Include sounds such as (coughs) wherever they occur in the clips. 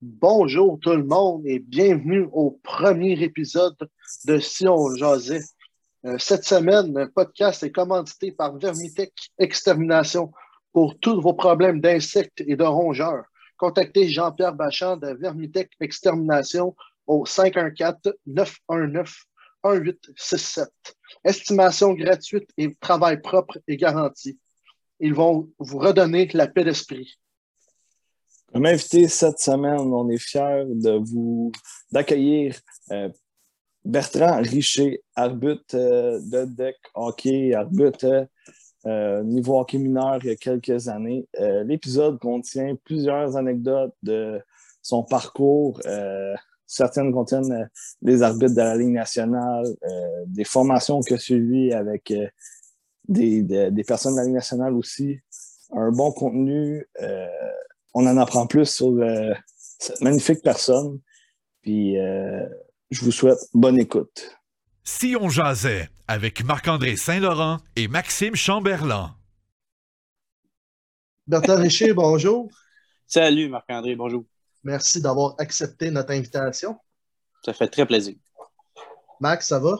Bonjour tout le monde et bienvenue au premier épisode de Si on jasait. Euh, cette semaine, le podcast est commandité par Vermitech Extermination pour tous vos problèmes d'insectes et de rongeurs. Contactez Jean-Pierre Bachand de Vermitech Extermination au 514-919-1867. Estimation gratuite et travail propre et garanti. Ils vont vous redonner la paix d'esprit. Comme invité cette semaine, on est fiers de vous d'accueillir euh, Bertrand Richer, arbitre euh, de deck hockey, arbitre euh, niveau hockey mineur il y a quelques années. L'épisode contient plusieurs anecdotes de son parcours. certaines contiennent des arbitres de la Ligue nationale, des formations que suivi avec des, des, personnes de la Ligue nationale aussi. Un bon contenu on en apprend plus sur euh, cette magnifique personne. Puis euh, je vous souhaite bonne écoute. Si on jasait avec Marc-André Saint-Laurent et Maxime Chamberlain. Bertrand Richer, bonjour. Salut Marc-André, bonjour. Merci d'avoir accepté notre invitation. Ça fait très plaisir. Max, ça va?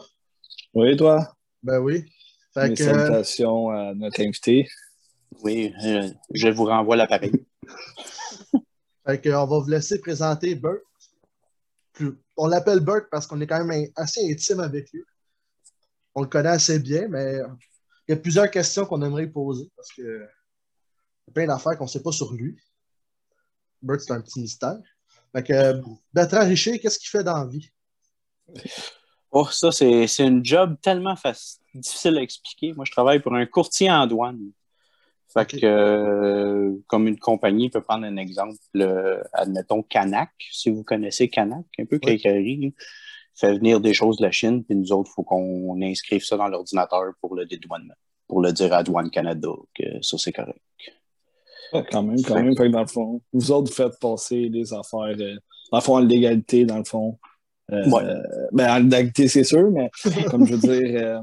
Oui, toi? Ben oui. Fait Salutations à notre invité. Oui, euh, je vous renvoie l'appareil. (laughs) on va vous laisser présenter Bert. On l'appelle Bert parce qu'on est quand même assez intime avec lui. On le connaît assez bien, mais il y a plusieurs questions qu'on aimerait poser parce que y a plein d'affaires qu'on ne sait pas sur lui. Bert, c'est un petit mystère. Fait que, Bertrand Richer, qu'est-ce qu'il fait dans la vie? Oh, ça, c'est un job tellement difficile à expliquer. Moi, je travaille pour un courtier en douane. Fait que, euh, comme une compagnie peut prendre un exemple, admettons Canac, si vous connaissez Canac, un peu oui. fait venir des choses de la Chine, puis nous autres, il faut qu'on inscrive ça dans l'ordinateur pour le dédouanement, pour le dire à Douane Canada que ça, c'est correct. quand même, quand même. Fait que dans le fond, vous autres, faites passer les affaires, euh, dans le fond, en légalité, dans le fond. Euh, ben, en légalité, c'est sûr, mais comme je veux dire,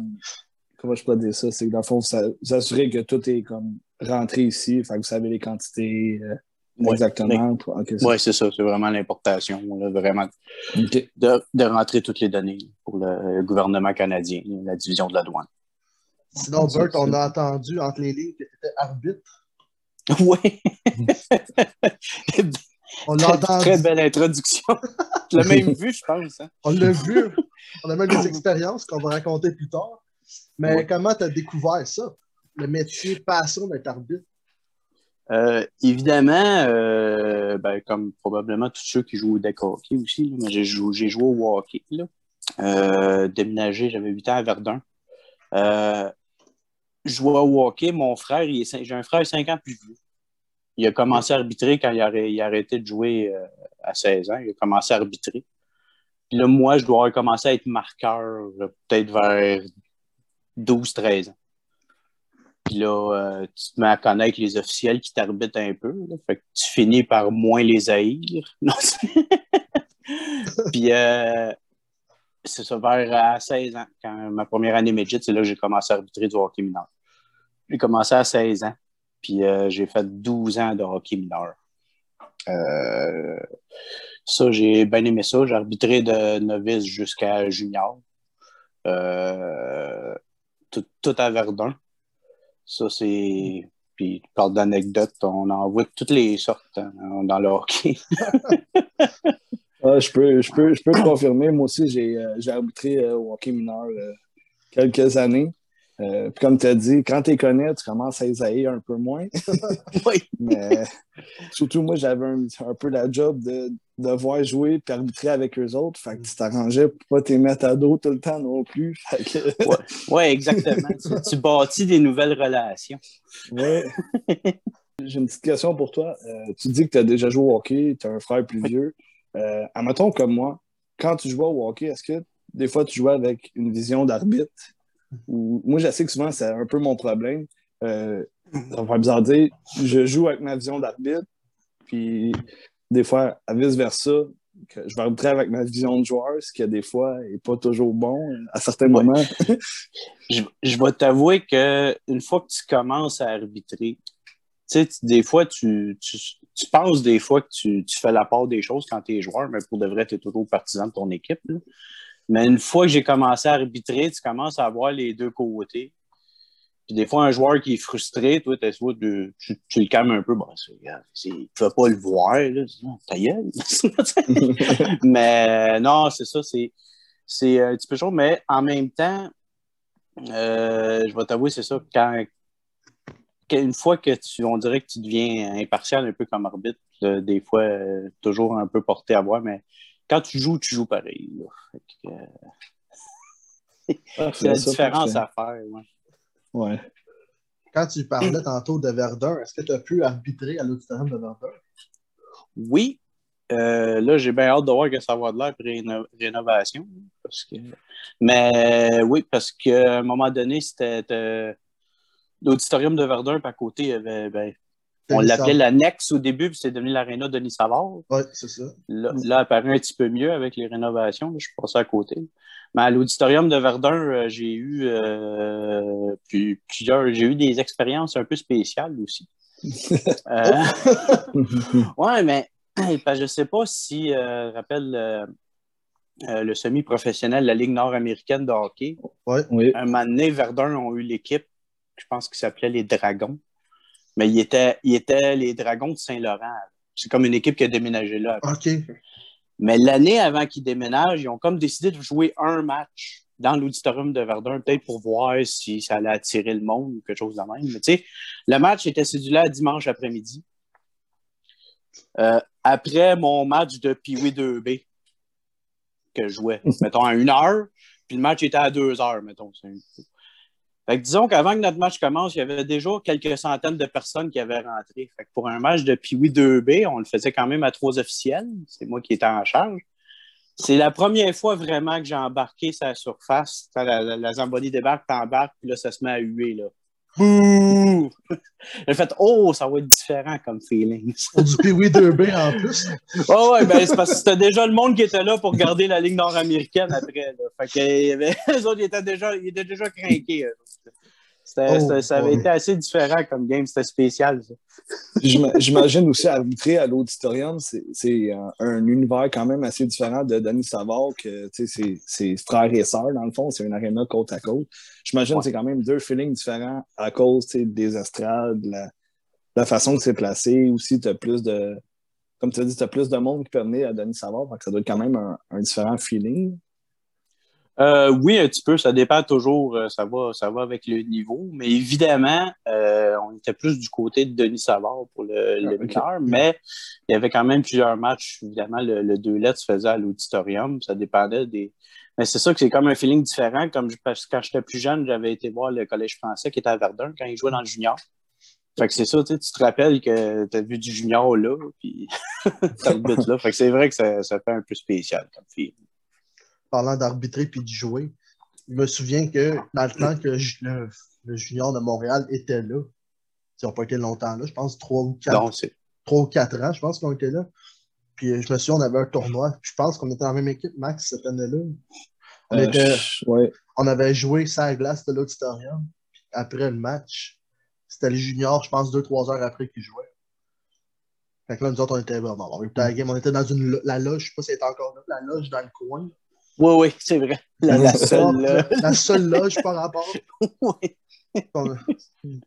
comment je peux dire ça, c'est que dans le fond, vous assurez que tout est comme rentré ici, fait que vous savez les quantités euh, exactement. Oui, c'est ça, c'est vraiment l'importation, vraiment de, de, rentrer toutes les données pour le gouvernement canadien, la division de la douane. Sinon, Bert, on a entendu entre les lignes que tu étais arbitre. Oui. on l'a entendu. Très belle introduction. tu l'as même vu, je pense. Hein. On l'a vu. On a même des expériences qu'on va raconter plus tard. Mais comment tu as découvert ça, le métier passion d'être arbitre? Euh, évidemment, euh, ben, comme probablement tous ceux qui jouent au deck hockey aussi, j'ai joué, joué, au hockey. Là. Euh, déménagé, j'avais 8 ans à Verdun. je jouais au hockey, mon frère, j'ai un frère 5 ans plus vieux. Il a commencé à arbitrer quand il a, il a arrêté de jouer à 16 ans. Il a commencé à arbitrer. Puis là, moi, je dois avoir commencé à être marqueur peut-être vers 12-13 ans. Puis là, euh, tu te mets à connaître les officiels qui t'arbitrent un peu. fait que tu finis par moins les haïr. (laughs) Puis euh, c'est ça, vers à 16 ans. Quand ma première année midget, c'est là que j'ai commencé à arbitrer du hockey mineur. J'ai commencé à 16 ans. Puis euh, j'ai fait 12 ans de hockey mineur. ça, j'ai bien aimé ça. J'ai arbitré de novice jusqu'à junior. Euh, tout, à Verdun. Ça, c'est. Puis, par d'anecdotes, on en voit toutes les sortes hein, dans le hockey. (laughs) je, peux, je, peux, je peux (coughs) confirmer. Moi aussi, j'ai euh, arbitré euh, au hockey mineur euh, quelques années. Puis comme tu as dit, quand tu les connais, tu commences à les un peu moins. (laughs) oui. (laughs) Mais surtout, moi, j'avais un, un, peu la job de, de voir jouer et arbitrer avec eux autres. Fait que tu t'arrangeais pour pas t'y mettre à dos tout le temps non plus. (laughs) Oui, ouais, exactement. tu, bâtis des nouvelles relations. Oui. J'ai une petite question pour toi. Euh, tu dis que tu as déjà joué au hockey, tu as un frère plus vieux. Euh, admettons comme moi, quand tu jouais au hockey, est-ce que des fois tu jouais avec une vision d'arbitre? Moi, je sais que souvent, c'est un peu mon problème. Euh, ça va bizarre dire, je joue avec ma vision d'arbitre, puis des fois, à vice-versa, que je vais arbitrer avec ma vision de joueur, ce qui, a des fois, n'est pas toujours bon à certains moments. (laughs) je, je, vais t'avouer qu'une fois que tu commences à arbitrer, sais, des fois, tu, tu, tu, penses des fois que tu, tu, fais la part des choses quand tu es joueur, mais pour de vrai, tu es toujours partisan de ton équipe. Mais une fois que j'ai commencé à arbitrer, tu commences à voir les deux côtés. Puis des fois, un joueur qui est frustré, toi, tu, tu le calmes un peu. Bon, tu ne peux pas le voir, là. Ta gueule. (laughs) mais non, c'est ça, c'est, un petit peu chaud. Mais en même temps, euh, je vais t'avouer, c'est ça, quand, une fois que tu, on dirait que tu deviens impartial un peu comme arbitre, des fois, euh, toujours un peu porté à voir, mais quand tu joues, tu joues pareil. Euh, ah, (laughs) c'est la différence à faire. Ouais. Quand tu parlais tantôt de Verdun, est-ce que tu as pu arbitrer à l'auditorium de Verdun? Oui. Euh, là, j'ai bien hâte de voir que ça va de l'air après rénovation. Parce que... Mais oui, parce qu'à un moment donné, c'était l'auditorium de Verdun, puis à côté, il y avait ben, on l'appelait l'annexe au début, puis c'est devenu l'aréna Denis Savard. Oui, c'est ça. Là, là, apparaît un petit peu mieux avec les rénovations. je suis passé à côté. Mais à l'auditorium de Verdun, euh, j'ai eu euh, plusieurs, j'ai eu des expériences un peu spéciales aussi. (laughs) euh, (laughs) ouais, mais je ne sais pas si euh, rappelle euh, le semi-professionnel de la Ligue nord-américaine de hockey. Ouais. Oui. Un moment donné, Verdun ont eu l'équipe, je pense qu'il s'appelait les Dragons. Mais il était, il était les Dragons de Saint-Laurent. C'est comme une équipe qui a déménagé là. OK. Mais l'année avant qu'ils déménagent, ils ont comme décidé de jouer un match dans l'auditorium de Verdun, peut-être pour voir si ça allait attirer le monde ou quelque chose de même. Mais tu sais, le match était cédulé à dimanche après-midi. Euh, après mon match de Piwi 2B que je jouais, mettons, à une heure, puis le match était à deux heures, mettons. Fait que disons qu'avant que notre match commence, il y avait déjà quelques centaines de personnes qui avaient rentré. Fait que pour un match de Piwi 2B, on le faisait quand même à trois officiels. C'est moi qui étais en charge. C'est la première fois vraiment que j'ai embarqué sa surface. La, la, la Zamboni débarque, t'embarques, puis là, ça se met à huer. Là. Bouh! (laughs) J'ai fait Oh, ça va être différent comme feeling. (laughs) Du Piwi 2B en plus. (laughs) oh, ouais, ben c'est parce que c'était déjà le monde qui était là pour garder la ligne nord-américaine après. Là. Fait que les autres, ils étaient déjà, ils étaient déjà craqués. Oh, ça avait été assez différent comme game, c'était spécial. J'imagine aussi arbitrer à l'auditorium, c'est un, un, univers quand même assez différent de Denis Savard, que c'est frères et sœurs dans le fond, c'est une aréna côte à côte. J'imagine que c'est quand même deux feelings différents à cause des estrades, de la, la, façon que c'est placé. Aussi, tu as plus de, comme tu as dit, tu as plus de monde qui peut venir à Denis Savard, donc ça doit être quand même un, un différent feeling. Euh, oui, un petit peu. Ça dépend toujours. Euh, ça va, ça va avec le niveau. Mais évidemment, euh, on était plus du côté de Denis Savard pour le, le ah, mais il y avait quand même plusieurs matchs. Évidemment, le, le deux lettres se faisait à l'auditorium. Ça dépendait des. Mais c'est ça que c'est comme un feeling différent. Comme parce que quand j'étais plus jeune, j'avais été voir le collège français qui était à Verdun quand il jouait dans le junior. Fait que c'est ça, tu te rappelles que tu as vu du junior là, puis (laughs) t'as le but là. Fait que c'est vrai que ça, ça fait un peu spécial comme feeling parlant d'arbitrer puis de jouer, je me souviens que dans le temps que le, junior de Montréal était là, ils n'ont pas été longtemps là, je pense trois ou quatre, trois ou quatre ans, je pense qu'ils ont été là. Puis euh, je me souviens, on avait un tournoi. Je pense qu'on était dans la même équipe, Max, cette année-là. On, euh, on avait joué sans glace de l'auditorium. Après le match, c'était les juniors, je pense, deux, trois heures après qu'ils jouaient. Fait que là, nous autres, on était, bon, on était, game, on était dans une, la loge, je sais pas si elle était encore là, la loge dans le coin. Oui, oui, c'est vrai. La, seule, la seule loge par rapport. (laughs) oui. Une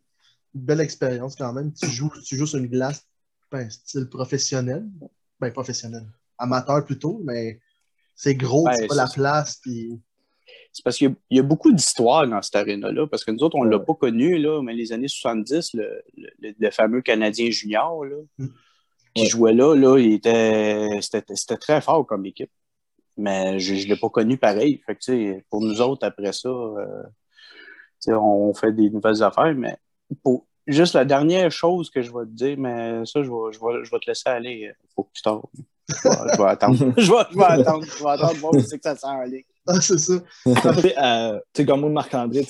belle expérience quand même. Tu joues, tu joues sur une glace, ben, style professionnel. Ben, professionnel. Amateur plutôt, mais c'est gros, c'est pas la place. Puis... C'est parce qu'il y, a beaucoup d'histoires dans cette arène-là, parce que nous autres, on ne l'a pas connu, là, mais les années 70, le, le, fameux Canadien junior là, mm. qui jouait là, là il était, c'était très fort comme équipe mais je ne l'ai pas connu pareil. Fait que, pour nous autres, après ça, euh, on fait des nouvelles affaires, mais pour juste la dernière chose que je vais te dire, mais ça, je vais, je vais, je vais te laisser aller. Que tu t'en. Je, vais attendre. (laughs) je, vais, je vais attendre. Je vais attendre voir si que ça sent aller. Ah, c'est ça. (laughs) euh, tu sais, comme moi, Marc-André,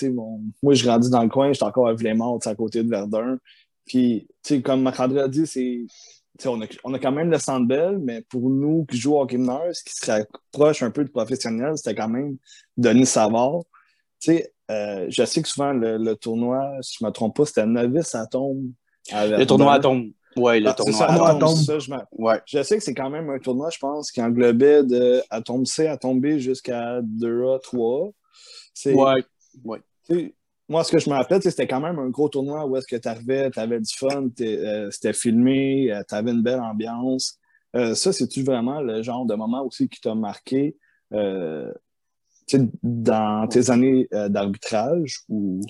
moi, je grandis dans le coin, j'étais encore à Villemont, à côté de Verdun. Puis, tu sais, comme Marc-André a dit, c'est on a, on a, quand même le Sandbell, mais pour nous qui jouons au hockey ce qui se rapproche un peu de professionnel, c'était quand même Denis Savard. Euh, je sais que souvent, le, tournoi, si je ne me trompe pas, c'était novice, ça tombe Le tournoi Atom. Oui, le Ah, tournoi ça. Atom, ça, je, Ouais. je sais que c'est quand même un tournoi, je pense, qui englobait de Atom C à Atom B jusqu'à 2A, 3A. C'est- Ouais. Moi, ce que je me rappelle, c'était quand même un gros tournoi où est-ce que tu arrivais, tu avais du fun, euh, c'était filmé, tu avais une belle ambiance. Euh, ça, c'est-tu vraiment le genre de moment aussi qui t'a marqué euh, dans tes années euh, d'arbitrage ou?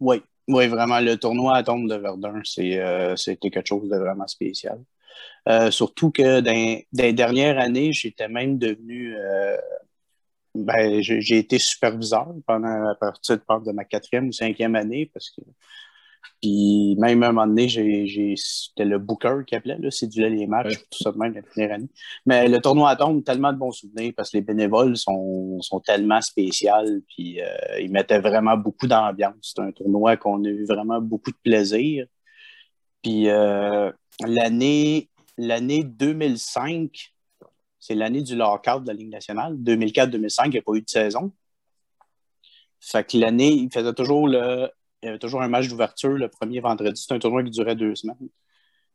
Oui, oui, vraiment. Le tournoi à tombe de Verdun, euh, c'était quelque chose de vraiment spécial. Euh, surtout que dans les dernières années, j'étais même devenu. Ben, j'ai, été superviseur pendant à partir de, de ma quatrième ou cinquième année parce que. Puis même à un moment donné, c'était le booker qui appelait, là, cédulait les matchs, Ouais. tout ça de même la première année. Mais le tournoi à tombe, tellement de bons souvenirs parce que les bénévoles sont, sont tellement spéciales, puis euh, ils mettaient vraiment beaucoup d'ambiance. C'est un tournoi qu'on a eu vraiment beaucoup de plaisir. Puis euh, l'année, l'année 2005, c'est l'année du lockout de la Ligue nationale. 2004-2005, il n'y a pas eu de saison. Fait que l'année, il faisait toujours le. Il y avait toujours un match d'ouverture le premier vendredi. C'était un tournoi qui durait deux semaines.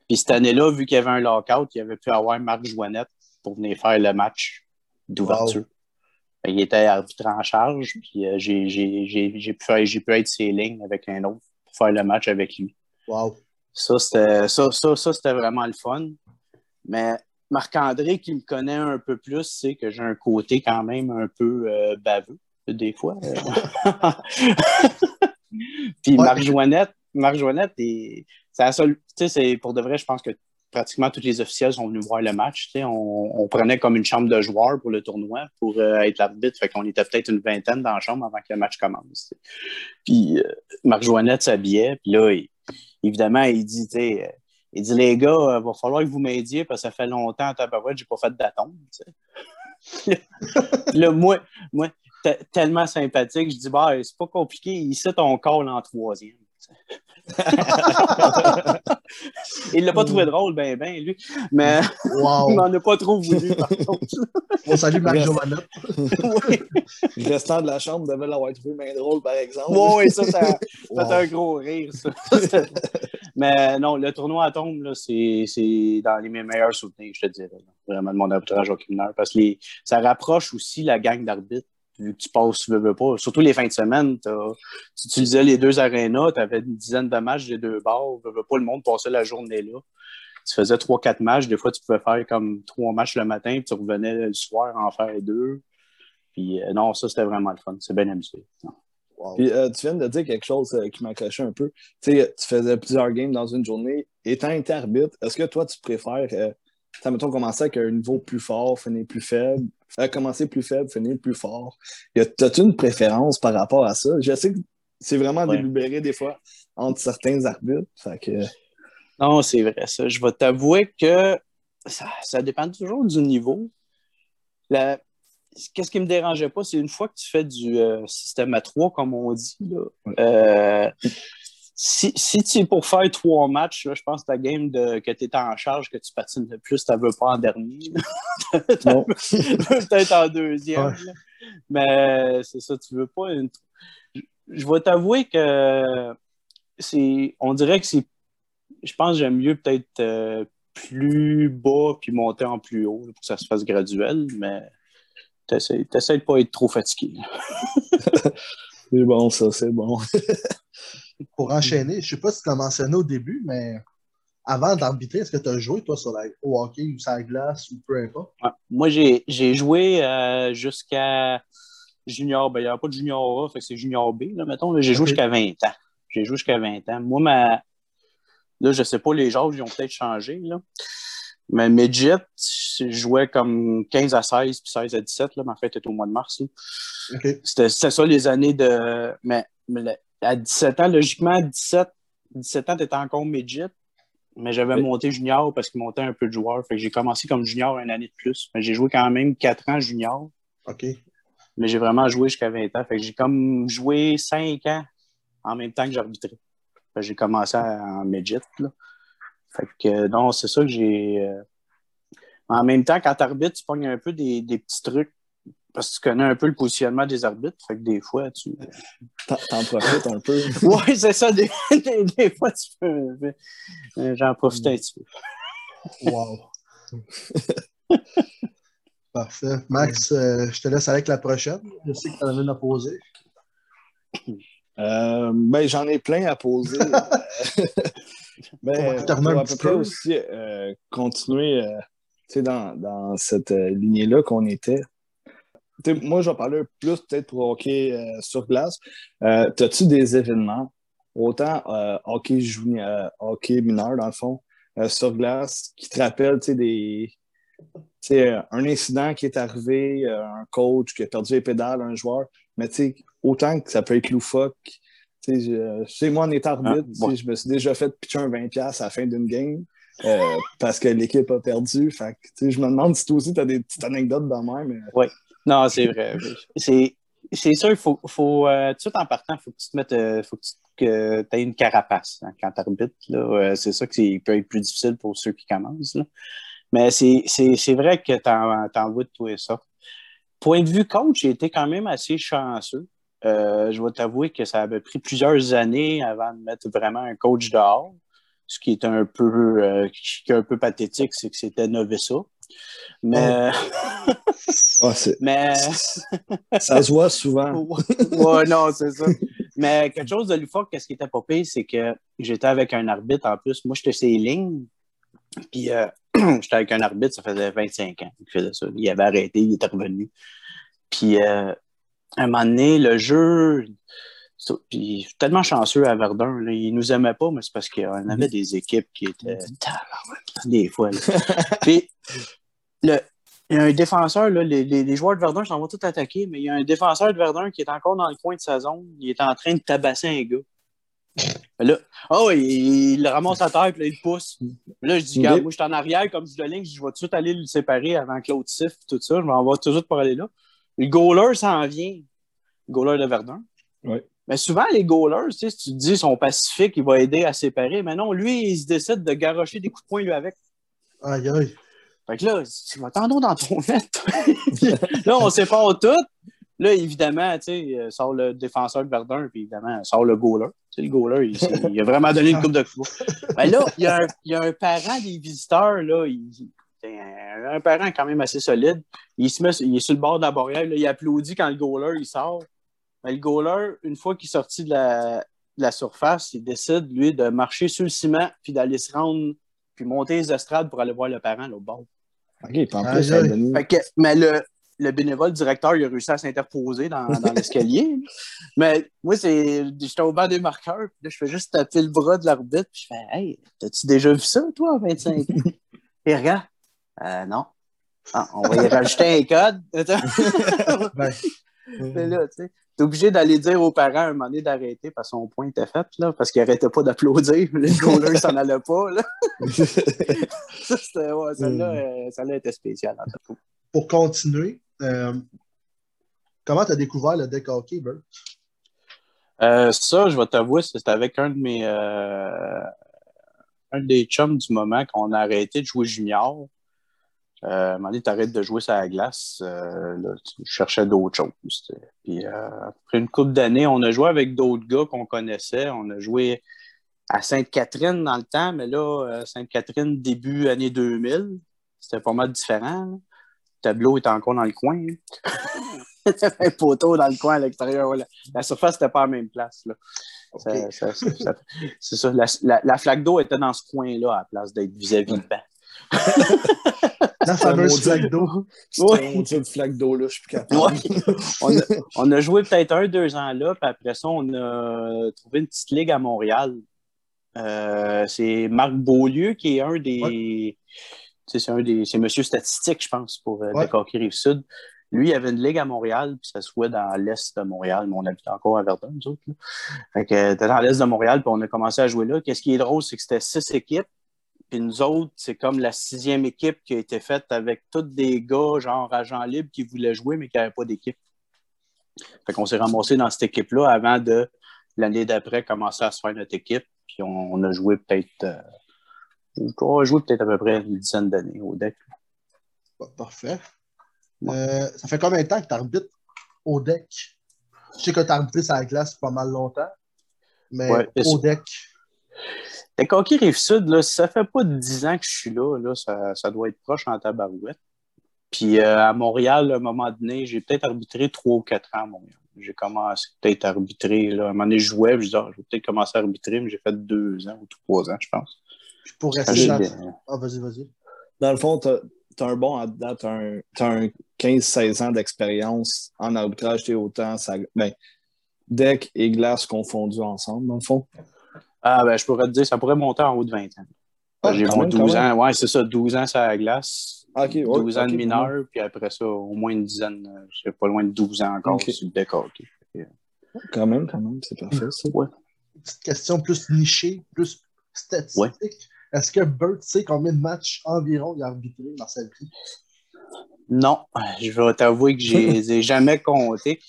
Puis cette année-là, vu qu'il y avait un lockout, il avait pu avoir Marc Joannette pour venir faire le match d'ouverture. Qu'il était arbitre en charge, puis euh, j'ai, j'ai, j'ai, j'ai pu faire- j'ai pu être ses lignes avec un autre pour faire le match avec lui. Wow. Ça, c'était, ça, ça, ça, c'était vraiment le fun. Mais Marc-André, qui me connaît un peu plus, sait que j'ai un côté quand même un peu euh, baveux, des fois. euh. (laughs) Puis Ouais. Marc-Joannette, est- c'est la seule. Tu sais, c'est pour de vrai, je pense que pratiquement tous les officiels sont venus voir le match. Tu sais, on, on prenait comme une chambre de joueurs pour le tournoi pour euh, être l'arbitre. Fait qu'on était peut-être une vingtaine dans la chambre avant que le match commence. Puis euh, Marc-Joannette s'habillait, puis là, il- évidemment, il dit, tu sais, il dit, les gars, il va falloir que vous m'aidiez parce que ça fait longtemps à tabarouette, j'ai pas fait. Puis (laughs) là, moi, moi te- tellement sympathique, je dis, bah, c'est pas compliqué, ici, ton call en troisième. (laughs) il l'a pas trouvé drôle, ben, ben, lui, mais (laughs) Wow. il m'en a pas trop voulu, par contre. On salue Marc Joannette. (laughs) oui, le restant de la chambre devait l'avoir trouvé bien drôle, par exemple. oui, ça, ça, ça Wow. fait un gros rire, ça. Mais non, le tournoi à tombe, là, c'est c'est dans les mes meilleurs souvenirs, je te dirais. là. Vraiment de mon arbitrage au mineur. Parce que les- ça rapproche aussi la gang d'arbitres. Vu que tu passes, tu veux, veux pas. Surtout les fins de semaine, t'as- tu utilisais les deux arénas, tu avais une dizaine de matchs des deux bords. Veux, veux pas, le monde passait la journée là. Tu faisais trois, quatre matchs. Des fois, tu pouvais faire comme trois matchs le matin, puis tu revenais le soir en faire deux. Puis euh, non, ça, c'était vraiment le fun. C'est bien amusé. Wow. Puis euh, tu viens de dire quelque chose euh, qui m'accrochait un peu. Tu sais, tu faisais plusieurs games dans une journée. Étant été arbitre, est-ce que toi, tu préfères, euh, t'as, mettons, commencer avec un niveau plus fort, finir plus faible, euh, commencer plus faible, finir plus fort? T'as-tu une préférence par rapport à ça? Je sais que c'est vraiment Ouais. délibéré des fois entre certains arbitres. Fait que, Non, c'est vrai, ça. Je vais t'avouer que ça, ça dépend toujours du niveau. La- Qu'est-ce qui me dérangeait pas, c'est une fois que tu fais du euh, système à trois, comme on dit, là, euh, si, si tu es pour faire trois matchs, là, je pense que ta game de, que tu es en charge, que tu patines le plus, tu ne veux pas en dernier. (laughs) Peut-être en deuxième. Ouais. Mais c'est ça, tu veux pas. une- Je, je vais t'avouer que c'est. On dirait que c'est. Je pense que j'aime mieux peut-être euh, plus bas puis monter en plus haut là, pour que ça se fasse graduel, mais t'essaies de pas être trop fatigué. (laughs) c'est bon, ça, c'est bon. (laughs) Pour enchaîner, je sais pas si tu l'as mentionné au début, mais avant d'arbitrer, est-ce que tu as joué, toi, sur la, au hockey ou sur la glace ou peu importe? Ouais. Moi, j'ai joué euh, jusqu'à junior. Ben, il n'y avait pas de junior A, fait que c'est junior B, là, mettons. J'ai joué jusqu'à 20 ans. J'ai joué jusqu'à 20 ans. Moi, ma... là, je sais pas, les âges, ils ont peut-être changé, là. Mais midget, je jouais comme 15 à 16 puis 16 à 17. Là. Ma fête était au mois de mars. là. OK. C'était c'était ça les années de. Mais, mais à 17 ans, logiquement, à 17, 17 ans, tu étais encore midget. Mais j'avais Oui. monté junior parce qu'il montait un peu de joueurs. Fait que j'ai commencé comme junior une année de plus. Mais j'ai joué quand même 4 ans junior. OK. Mais j'ai vraiment joué jusqu'à 20 ans. Fait que j'ai comme joué 5 ans en même temps que j'arbitrais. J'ai commencé en midget. Là. Fait que non, c'est ça que j'ai. euh, En même temps, quand tu arbitres, tu pognes un peu des, des petits trucs parce que tu connais un peu le positionnement des arbitres. Fait que des fois, tu. T'en profites un peu. (laughs) oui, c'est ça. (laughs) Des, des, fois, tu peux. Euh, j'en profite un petit peu. Wow. (laughs) Parfait. Max, euh, je te laisse avec la prochaine. Je sais que tu en as une à poser. Euh, ben, j'en ai plein à poser. ben, à peu près aussi euh, continuer dans, dans cette lignée-là qu'on était. Moi, je vais parler plus peut-être pour hockey sur glace. As-tu des événements, autant hockey, junior, hockey mineur, dans le fond, sur glace, qui te rappellent des, euh, un incident qui est arrivé, euh, un coach qui a perdu les pédales, un joueur, mais autant que ça peut être loufoque. Chez moi, en étant arbitre, ah, je me suis déjà fait pitcher un 20$ à la fin d'une game euh, parce que l'équipe a perdu. Fait je me demande si toi aussi tu as des petites anecdotes dans moi. Mais... Oui, non, c'est vrai. c'est, sûr, il faut, faut tout en partant, il faut que tu te mettes, faut que tu aies une carapace hein, quand tu arbitres. c'est ça qui peut être plus difficile pour ceux qui commencent. Mais c'est vrai que tu en, vois de tout et ça. Point de vue coach, j'ai été quand même assez chanceux. Euh, je vais t'avouer que ça avait pris plusieurs années avant de mettre vraiment un coach dehors. Ce qui est un peu, euh, qui est un peu pathétique, c'est que c'était Novissa. Mais. (laughs) mais. (laughs) ça se voit souvent. ouais, non, c'est ça. Mais quelque chose de loufoque, qu'est-ce qui était pas pire, c'est que j'étais avec un arbitre en plus. Moi, j'étais ses lignes. Puis euh, (clears throat) j'étais avec un arbitre, ça faisait 25 ans qu'il faisait ça. Il avait arrêté, il était revenu. Puis euh, à un moment donné, le jeu. Puis, je suis tellement chanceux à Verdun. Là. Il nous aimait pas, mais c'est parce qu'on avait des équipes qui étaient. Des fois. (laughs) Puis, le, il y a un défenseur, là, les, les, joueurs de Verdun s'en vont tous attaquer, mais il y a un défenseur de Verdun qui est encore dans le coin de sa zone. Il est en train de tabasser un gars. (laughs) Là, oh, il, il ramasse à terre, puis là, il pousse. Là, je dis, moi, je suis en arrière, comme je le ligne, je vais tout de suite aller le séparer avant que l'autre siffle, tout ça. Je m'en vais tout de suite pour aller là. Le goaler s'en vient. Le goaler de Verdun. Oui. Mais souvent, les goalers, tu sais, si tu te dis, sont pacifiques, il va aider à séparer. Mais non, lui, il se décide de garrocher des coups de poing, lui, avec. Aïe, aïe. Fait que là, tu vas dans ton net. (laughs) là, on sépare tout. Là, évidemment, tu sais, euh, sort le défenseur de Verdun, puis évidemment, sort le goaler. Tu sais, le goaler, il, a vraiment donné une coupe de coups. Ben là, il y, a un, il y, a un, parent des visiteurs, là, il, un, un, parent quand même assez solide. Il, se met, il est sur le bord de la barrière, là, il applaudit quand le goaler il sort. Ben, le goaler, une fois qu'il est sorti de la, de la, surface, il décide, lui, de marcher sur le ciment, puis d'aller se rendre, puis monter les estrades pour aller voir le parent, là, au bord. OK, en plus, ça mais le, le bénévole directeur il a réussi à s'interposer dans, dans l'escalier. (laughs) Mais moi, c'est, j'étais au banc des marqueurs, puis là, je fais juste taper le bras de l'arbitre, puis je fais Hey, t'as-tu déjà vu ça, toi, à 25 ans? (laughs) Et regarde, euh, non. Ah, on va y rajouter un code. (laughs) ben. Mais là, tu sais, t'es obligé d'aller dire aux parents à un moment donné d'arrêter parce que son point était fait, là, parce qu'il n'arrêtait pas d'applaudir. (laughs) Les goalers s'en allaient pas. Là. (laughs) ça, c'était, ouais, celle-là, mm. euh, celle-là était spéciale. En tout Pour continuer, euh, comment tu as découvert le deck hockey, Bert? Euh, ça, je vais t'avouer, c'était avec un de mes. Euh, un des chums du moment qu'on a arrêté de jouer junior. Euh, à un moment donné, tu arrêtes de jouer sur la glace. là, tu cherchais d'autres choses. Puis, après une couple d'années, on a joué avec d'autres gars qu'on connaissait. On a joué à Sainte-Catherine dans le temps, mais là, Sainte-Catherine, début année 2000, c'était pas mal différent tableau était encore dans le coin. (laughs) un poteau dans le coin à l'extérieur. La, surface n'était pas à la même place. c'est ça. La, flaque d'eau était dans ce coin-là à la place d'être vis-à-vis du banc. La fameuse flaque d'eau. Oui. une flaque d'eau là, je suis plus capable. (laughs) on, a, joué peut-être un, deux ans là, puis après ça, on a trouvé une petite ligue à Montréal. Euh, c'est Marc Beaulieu qui est un des, c'est un des. C'est Monsieur Statistique, je pense, pour euh, ouais. Rive-Sud. Lui, il avait une ligue à Montréal, puis ça se jouait dans l'est de Montréal, mais on habite encore à Verdun, nous autres. Là. Fait que dans l'est de Montréal, puis on a commencé à jouer là. Qu'est-ce qui est drôle, c'est que c'était six équipes, puis nous autres, c'est comme la sixième équipe qui a été faite avec tous des gars, genre agents libres, qui voulaient jouer, mais qui n'avaient pas d'équipe. Fait qu'on s'est ramassé dans cette équipe-là avant de, l'année d'après, commencer à se faire notre équipe. Puis on, a joué peut-être euh, on a joué peut-être à peu près une dizaine d'années au deck. Parfait. Euh, ça fait combien de temps que tu arbitres au deck? Je sais que tu as arbitré sur la glace pas mal longtemps, mais Ouais, au deck. Le hockey Rive-Sud, là, ça fait pas 10 ans que je suis là, là ça, ça doit être proche en tabarouette. Puis euh, à Montréal, à un moment donné, j'ai peut-être arbitré 3 ou 4 ans à Montréal. J'ai commencé peut-être à arbitrer. Là. À un moment donné, je jouais, puis je disais, Ah, je vais peut-être commencer à arbitrer, mais j'ai fait 2 ans ou 3 ans, je pense. Puis pour Quand rester dans... Ah, vas-y, vas-y. Dans le fond, tu as, un bon à date, t'as un, t'as un 15-16 ans d'expérience en arbitrage, t'es autant ça, ben, deck et glace confondus ensemble, dans le fond. Ah, ben, je pourrais te dire, ça pourrait monter en haut de 20 ans. Ah, j'ai quand mon même, 12 quand même. ans, ouais, c'est ça, 12 ans sur la glace, Ah, ok, ouais, 12 ans ok, de mineur, puis après ça, au moins une dizaine, euh, je sais pas loin de 12 ans encore Ok. sur le deck hockey. Quand même, quand même, c'est parfait, ça. Petite question plus nichée, plus statistique. Ouais. Est-ce que Bert sait combien de matchs environ il a arbitré dans sa vie? Non, je vais t'avouer que je les ai jamais comptés.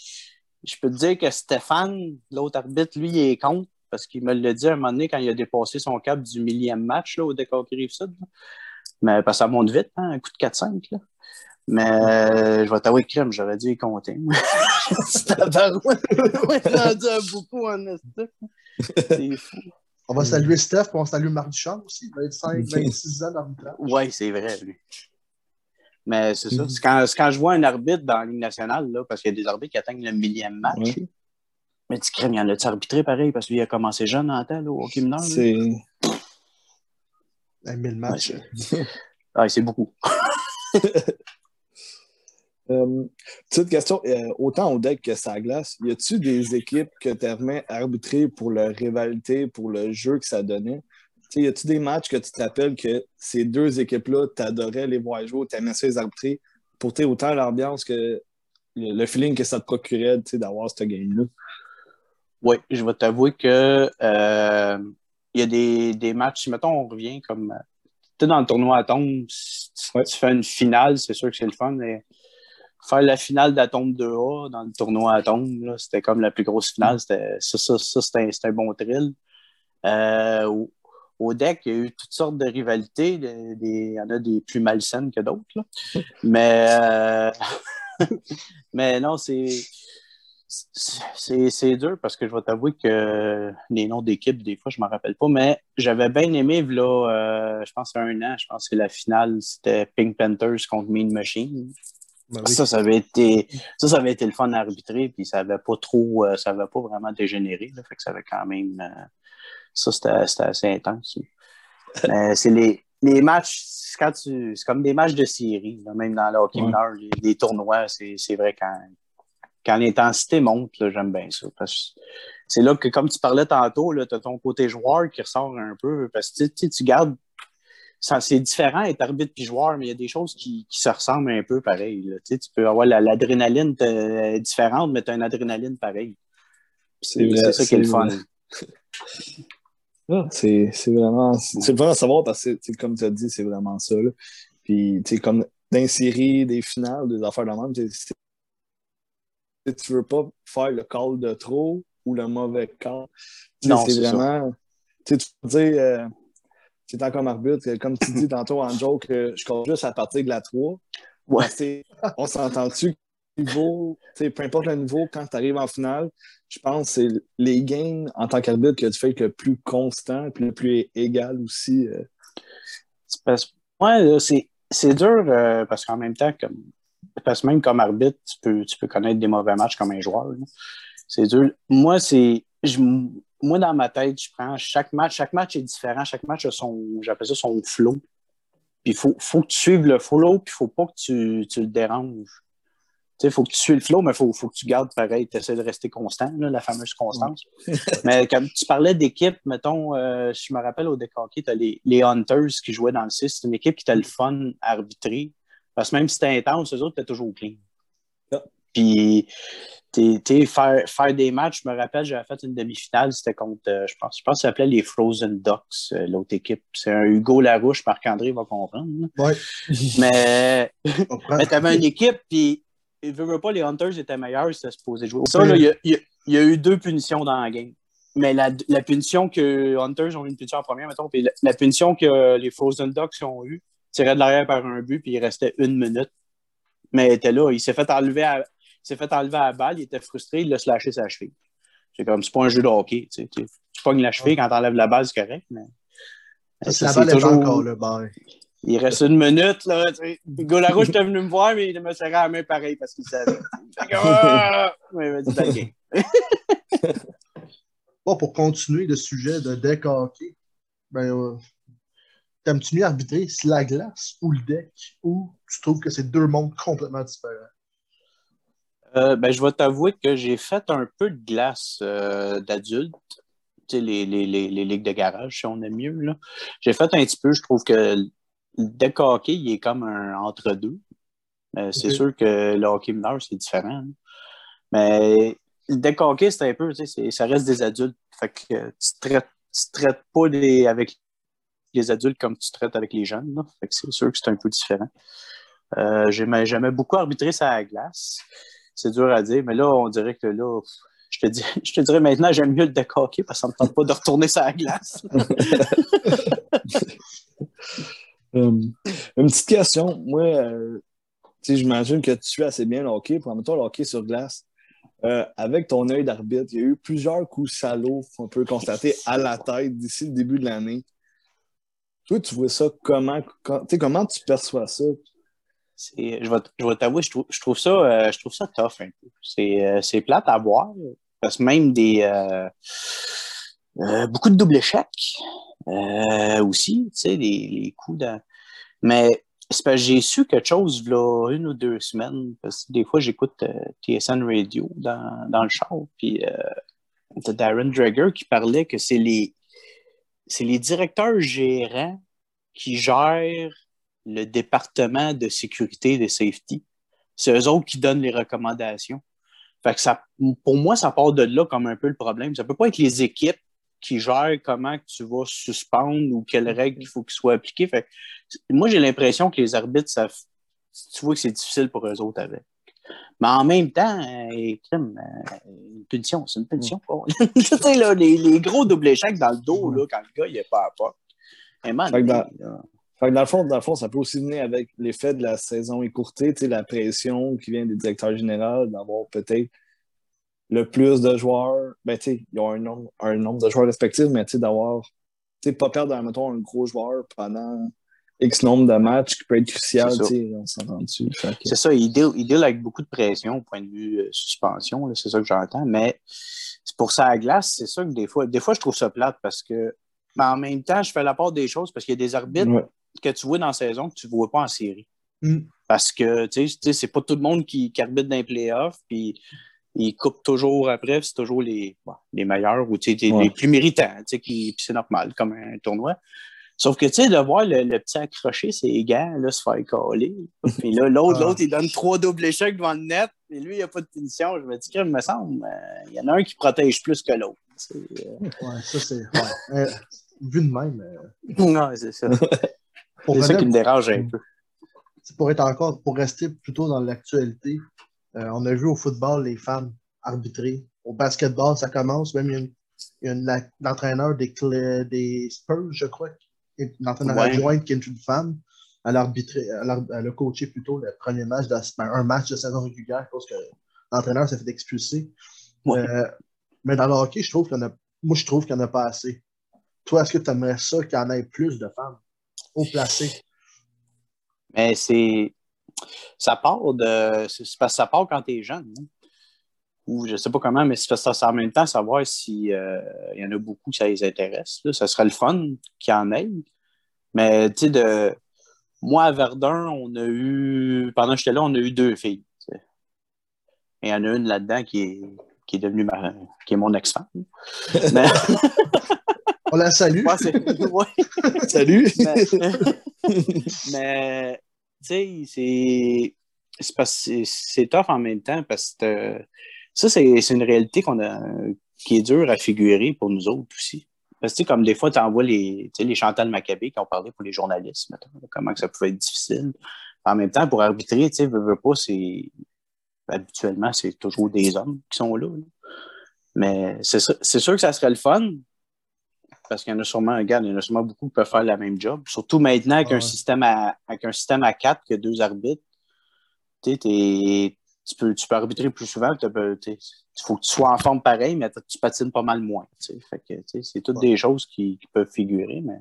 Je peux te dire que Stéphane, l'autre arbitre, lui, il est contre parce qu'il me l'a dit à un moment donné quand il a dépassé son cap du millième match là, au Décor Rive-Sud. là. Mais parce que ça monte vite, hein, un coup de 4-5. là. Mais euh, je vais t'avouer crème, j'aurais dû y compter. C'est rendu à beaucoup en. C'est fou. On va saluer Steph, puis on salue Marc Duchamp aussi, 25, 26 (laughs) ans d'arbitrage. Oui, c'est vrai, lui. Mais c'est ça. C'est quand, quand je vois un arbitre dans la Ligue nationale, là, parce qu'il y a des arbitres qui atteignent le millième match. Ouais. Mais tu crème, il y en a-tu arbitré pareil? Parce qu'il a commencé jeune en temps, là, au hockey mineur? C'est. Un 1000 matchs. Ouais, Ouais, c'est beaucoup. (laughs) (laughs) Euh, petite question, euh, autant au deck que ça glace, y a-tu des équipes que tu aimerais arbitrer pour leur rivalité, pour le jeu que ça donnait? Tu sais, y a-tu des matchs que tu te rappelles que ces deux équipes-là, tu adorais les voir jouer, tu aimais ça les arbitrer pour autant l'ambiance que le, le feeling que ça te procurait tu sais, d'avoir cette game-là? Oui, je vais t'avouer que euh, il y a des, des matchs, si mettons, on revient comme. Tu sais, dans le tournoi Atome, si tu, Ouais. tu fais une finale, c'est sûr que c'est le fun, mais faire la finale d'Atome 2A dans le tournoi Atome, là, c'était comme la plus grosse finale. C'était, ça, ça, ça c'était, un- bon thrill. Euh, au, au deck, il y a eu toutes sortes de rivalités. des- des- Il y en a des plus malsaines que d'autres. (laughs) Mais, euh, (laughs) mais non, c'est. C'est dur parce que je vais t'avouer que les noms d'équipes, des fois, je ne m'en rappelle pas, mais j'avais bien aimé, là, euh, je pense, un an, je pense que la finale, c'était Pink Panthers contre Mean Machine. Ben oui. Ça, ça avait été ça, ça avait été le fun à arbitrer, puis ça n'avait pas trop, euh, ça avait pas vraiment dégénéré, là, fait que ça avait quand même, euh, ça, c'était assez intense. (laughs) Mais c'est les, les matchs, c'est quand tu, c'est comme des matchs de série, là, même dans le hockey Ouais. mineur, les, les tournois, c'est c'est vrai quand, quand l'intensité monte, j'aime bien ça. C'est là que, comme tu parlais tantôt, tu as ton côté joueur qui ressort un peu. Parce que tu gardes. C'est différent être arbitre puis joueur, mais il y a des choses qui, qui se ressemblent un peu pareil. là. Tu peux avoir la- l'adrénaline euh, différente, mais tu as une adrénaline pareille. C'est ça qui est le fun. (laughs) Ah, c'est vraiment. C'est à savoir parce que, comme tu as dit, c'est vraiment ça. là. Puis, comme séries, des finales, des affaires de même, c'est- tu veux pas faire le call de trop ou le mauvais call. Non, c'est c'est ça. vraiment. Tu sais, tu peux dire, euh, tant comme arbitre, comme tu dis tantôt en joke, euh, je compte juste à partir de la 3. Ouais. On s'entend-tu niveau, peu importe le niveau, quand tu arrives en finale, je pense que c'est les games en tant qu'arbitre que tu fais le plus constant puis le plus égal aussi. euh. C'est parce- ouais, là, c'est c'est dur euh, parce qu'en même temps, comme, parce que même comme arbitre, tu peux, tu peux connaître des mauvais matchs comme un joueur. C'est dur. Moi, c'est. Moi, dans ma tête, je prends chaque match. Chaque match est différent. Chaque match a son. J'appelle ça son flow. Puis il faut, faut que tu suives le flow, puis il faut pas que tu, tu le déranges. Tu sais, il faut que tu suives le flow, mais il faut, faut que tu gardes pareil. Tu essaies de rester constant, là, la fameuse constance. mais (laughs) comme tu parlais d'équipe, mettons, euh, je me rappelle au décoqué, tu as les, les Hunters qui jouaient dans le 6. C'est une équipe qui t'a le fun à arbitrer. Parce que même si c'était intense, eux autres, t'es toujours clean. Ah. Puis, t'es- t'es faire, faire des matchs, je me rappelle, j'avais fait une demi-finale, c'était contre, euh, je pense, je pense que ça s'appelait les Frozen Ducks, euh, l'autre équipe. C'est un Hugo Larouche, Marc-André va comprendre. Ouais, (laughs) Mais mais t'avais une équipe, puis il veut, veut pas, les Hunters étaient meilleurs, c'était supposé jouer. Ça, il y a, y y eu deux punitions dans la game. Mais la, la punition que Hunters ont eu une punition en première, mettons, puis la, la punition que les Frozen Ducks ont eue, tirait de l'arrière par un but, puis il restait une minute. mais il était là. Il s'est fait enlever à, il s'est fait enlever à la balle, il était frustré, il a slashé sa cheville. C'est comme, c'est pas un jeu de hockey. Tu, sais, tu, tu pognes la cheville quand t'enlèves la balle, c'est correct, mais. Ça, ça, la c'est balle est toujours- encore là. Ben, Il reste une minute, là. tu sais. Venu me voir, mais il me serrait la main pareil parce qu'il savait. Que, ah! Game. (laughs) Bon, pour continuer le sujet de deck hockey, ben, euh, t'aimes-tu mieux arbitrer sur la glace ou le deck ou tu trouves que c'est deux mondes complètement différents? Euh, ben, je vais t'avouer que j'ai fait un peu de glace euh, d'adulte. Tu sais, les, les, les, les ligues de garage, si on aime mieux. J'ai fait un petit peu, je trouve que le deck hockey, il est comme un entre-deux. Euh, c'est sûr que le hockey mineur, c'est différent. hein. Mais le deck hockey, c'est un peu, tu sais, c'est- ça reste des adultes. Fait que tu traites, tu traites pas les, avec les adultes comme tu traites avec les jeunes. c'est sûr que c'est un peu différent. Euh, j'aimais, beaucoup arbitrer ça à la glace. C'est dur à dire, mais là, on dirait que là, je te, dis, (laughs) je te dirais maintenant, j'aime mieux le hockey parce que ça me tente pas de retourner sur la glace. (laughs) Euh, une petite question. Moi, euh, j'imagine que tu suis assez bien le hockey. Pour mettons le hockey sur glace, euh, avec ton œil d'arbitre, il y a eu plusieurs coups salauds qu'on peut constater à la tête d'ici le début de l'année. Toi, tu vois ça comment? comment tu perçois ça? Je vais, t'avouer, je trouve, ça, euh, je trouve ça tough un peu. C'est, euh, plate à voir. Parce que même des. euh, euh, beaucoup de double échecs aussi, tu sais, les, les coups de. Mais c'est parce que j'ai su quelque chose là, une ou deux semaines. Parce que des fois, j'écoute TSN Radio dans, dans le char. Puis Darren Drager qui parlait que c'est les, c'est les directeurs gérants qui gèrent le département de sécurité et de safety. C'est eux autres qui donnent les recommandations. Fait que ça, pour moi, ça part de là comme un peu le problème. Ça peut pas être les équipes qui gèrent comment tu vas suspendre ou quelles règles il faut qu'ils soient appliquées. Fait que, moi, j'ai l'impression que les arbitres, ça, tu vois que c'est difficile pour eux autres avec. Mais en même temps, euh, euh, une punition, c'est une punition. (laughs) tu sais, là, les, les gros double échecs dans le dos, là, quand le gars, il est pas à pas. Eh, man, Fait que dans- là, Fait que dans le fond, dans le fond, ça peut aussi venir avec l'effet de la saison écourtée, tu sais, la pression qui vient des directeurs généraux d'avoir peut-être le plus de joueurs. Ben, tu sais, ils ont un nombre, un nombre de joueurs respectifs, mais tu sais, d'avoir, tu sais, pas perdre, mettons, un gros joueur pendant X nombre de matchs qui peut être crucial, on s'entend dessus. Que- C'est ça, il deal, il deal avec beaucoup de pression au point de vue euh, suspension, là, c'est ça que j'entends. Mais c'est pour ça à la glace, c'est ça que des fois, des fois, je trouve ça plate parce que, mais en même temps, je fais la part des choses parce qu'il y a des arbitres Ouais. que tu vois dans la saison que tu ne vois pas en série. Mm. Parce que, tu sais, c'est pas tout le monde qui, qui arbitre dans les playoffs, puis ils coupent toujours après, puis c'est toujours les, bon, les meilleurs ou tu sais, les- Ouais. les plus méritants, tu sais, qui, puis c'est normal, comme un tournoi. Sauf que, tu sais, de voir le, le petit accroché ses gants, là, se faire coller. Puis là, l'autre, (laughs) Ah. l'autre, il donne trois doubles échecs devant le net, et lui, il n'a pas de punition. Je me dis, qu'il me semble, euh, il y en a un qui protège plus que l'autre. euh. Ouais, ça c'est. Ouais. Euh, vu de même, euh, Non, c'est ça. (laughs) C'est ça qui me dérange un peu. pour être encore, pour rester plutôt dans l'actualité, euh, on a vu au football les femmes arbitrer. Au basketball, ça commence. Même il y a, une- il y a une- la- l'entraîneur des, des Spurs, je crois, l'entraîneur Ouais. adjointe qui est une femme. Elle a, arbitré, elle a, elle a coaché plutôt le premier match, de, un match de saison régulière, cause que l'entraîneur s'est fait expulser. Ouais. Euh, mais dans le hockey, je trouve en a, moi, je trouve qu'il n'y en a pas assez. Toi, est-ce que tu aimerais ça qu'il y en ait plus de femmes haut placées? Mais c'est. Ça part de. C'est c'est parce que ça part quand tu es jeune. hein. Ou je sais pas comment, mais c'est en même temps savoir si il y en a beaucoup que ça les intéresse. là. Ça serait le fun qu'il y en ait. Mais tu sais, de. Moi, à Verdun, on a eu. Pendant que j'étais là, on a eu deux filles. Et il y en a une là-dedans qui est, qui est devenue ma... qui est mon ex-femme. (laughs) Mais... On la salue. Ouais, ouais. (laughs) Salut! mais, mais, tu sais, c'est c'est tough en même temps parce que euh, ça, c'est une réalité qu'on a qui est dure à figurer pour nous autres aussi. Parce que, comme des fois, tu envoies les, les Chantal Maccabé qui ont parlé pour les journalistes, mettons, comment que ça pouvait être difficile. En même temps, pour arbitrer, tu sais, veux, veux pas, c'est. Habituellement, c'est toujours des hommes qui sont là. là. Mais c'est sûr que ça serait le fun, parce qu'il y en a sûrement, regarde, il y en a sûrement beaucoup qui peuvent faire le même job. Surtout maintenant avec, un, système à, avec un système à quatre, que deux arbitres. tu sais, t'es- tu peux, tu peux arbitrer plus souvent. Il faut que tu sois en forme pareil, mais tu patines pas mal moins. Fait que, c'est toutes Ouais. des choses qui, qui peuvent figurer, mais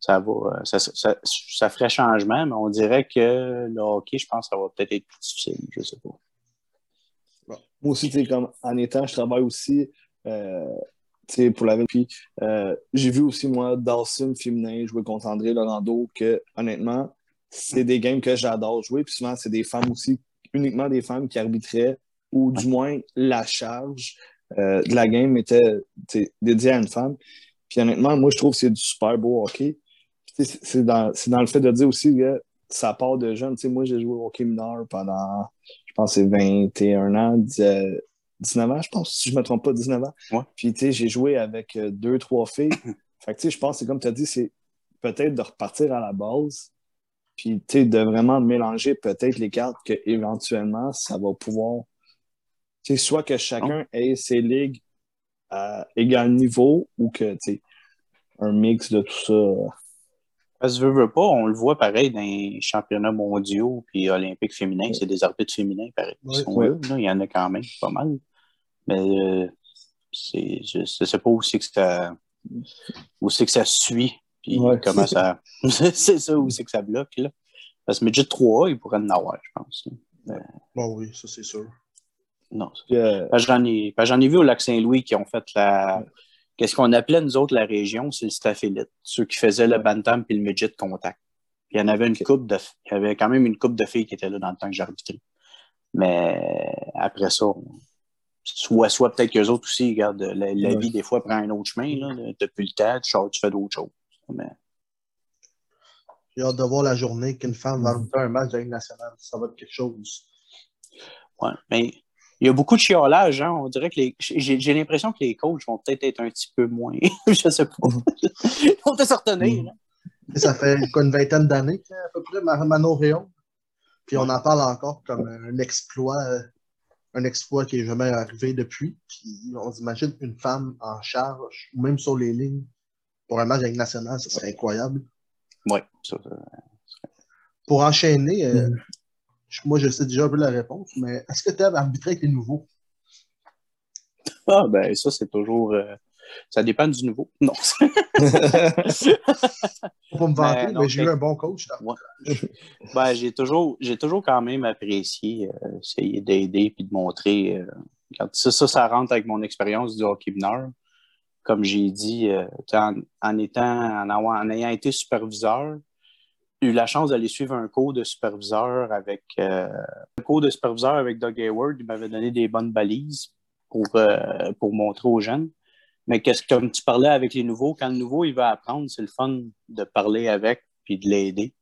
ça va. Ça, ça, ça ferait changement, mais on dirait que le hockey, je pense que ça va peut-être être plus difficile. Je sais pas. Moi aussi, comme en étant, je travaille aussi euh, pour la Puis euh, j'ai vu aussi, moi, Dawson féminin jouer contre André Laurando, que honnêtement, c'est des games que j'adore jouer. Puis souvent, c'est des femmes aussi, uniquement des femmes qui arbitraient, ou du moins la charge euh, de la game était dédiée à une femme. Puis honnêtement, moi, je trouve que c'est du super beau hockey. C'est dans, dans le fait de dire aussi que ça part de jeune. Tu sais, moi, j'ai joué au hockey mineur pendant, je pense, c'est 21 ans, 10, euh, 19 ans, je pense, si je ne me trompe pas, 19 ans. Ouais. Puis, tu sais, j'ai joué avec euh, deux, trois filles. (coughs) fait que, tu sais, je pense que c'est comme tu as dit, c'est peut-être de repartir à la base. Puis, tu sais, de vraiment mélanger peut-être les cartes que éventuellement ça va pouvoir. Tu sais, soit que chacun ait ses ligues à égal niveau ou que, tu sais, un mix de tout ça. Parce que veux, veux pas, on le voit pareil dans les championnats mondiaux puis olympiques féminins, c'est des arbitres féminins pareil. Ouais. sont là. Il y en a quand même pas mal. Mais euh, c'est, je ne sais pas où c'est que ça où c'est que ça suit. Puis Ouais. comment ça. (laughs) c'est ça où c'est que ça bloque là. Parce que Midget 3, il pourrait en avoir, je pense. Bon, oui, ça, c'est sûr. Non. Euh, J'en ai, ai vu au lac Saint-Louis qui ont fait la. Qu'est-ce qu'on appelait, nous autres, la région, c'est le staff élite. Ceux qui faisaient le bantam puis le midget contact. Puis il y en avait une coupe de. Il y avait quand même une coupe de filles qui étaient là dans le temps que j'arbitrais. Mais après ça, on- soit, soit peut-être qu'eux autres aussi, regarde, la, la Ouais. vie, des fois, prend un autre chemin. Là. T'as plus le temps, tu, sors, tu fais d'autres choses. Mais J'ai hâte de voir la journée qu'une femme va arbitrer un match de Ligue nationale. Ça va être quelque chose. Ouais, mais il y a beaucoup de chiolage, hein. On dirait que les. J'ai l'impression que les coachs vont peut-être être un petit peu moins. (laughs) je sais pas. Ils vont peut-être se retenir, là. Tu sais, Ça fait quoi, une vingtaine d'années, à peu près, Manon Réon. Puis on en parle encore comme un exploit, un exploit qui n'est jamais arrivé depuis. Puis on s'imagine une femme en charge, ou même sur les lignes, pour un match avec national, ce serait incroyable. Ouais, ça, ça- Pour enchaîner, euh, je- moi je sais déjà un peu la réponse, mais est-ce que tu aimes arbitrer avec les nouveaux? Ah, ben, ça, c'est toujours. euh, ça dépend du nouveau. Non. (laughs) Pour me vanter, Ben, non, mais j'ai eu un bon coach. (laughs) ben, j'ai toujours, j'ai toujours quand même apprécié euh, essayer d'aider puis de montrer. euh, ça, ça, ça rentre avec mon expérience du hockey mineur. Comme j'ai dit, euh, en, étant, en, ayant été superviseur, eu la chance d'aller suivre un cours de superviseur avec euh, un cours de superviseur avec Doug Hayward. Il m'avait donné des bonnes balises pour, euh, pour montrer aux jeunes. Mais qu'est-ce que comme tu parlais avec les nouveaux, quand le nouveau il va apprendre, c'est le fun de parler avec puis de l'aider.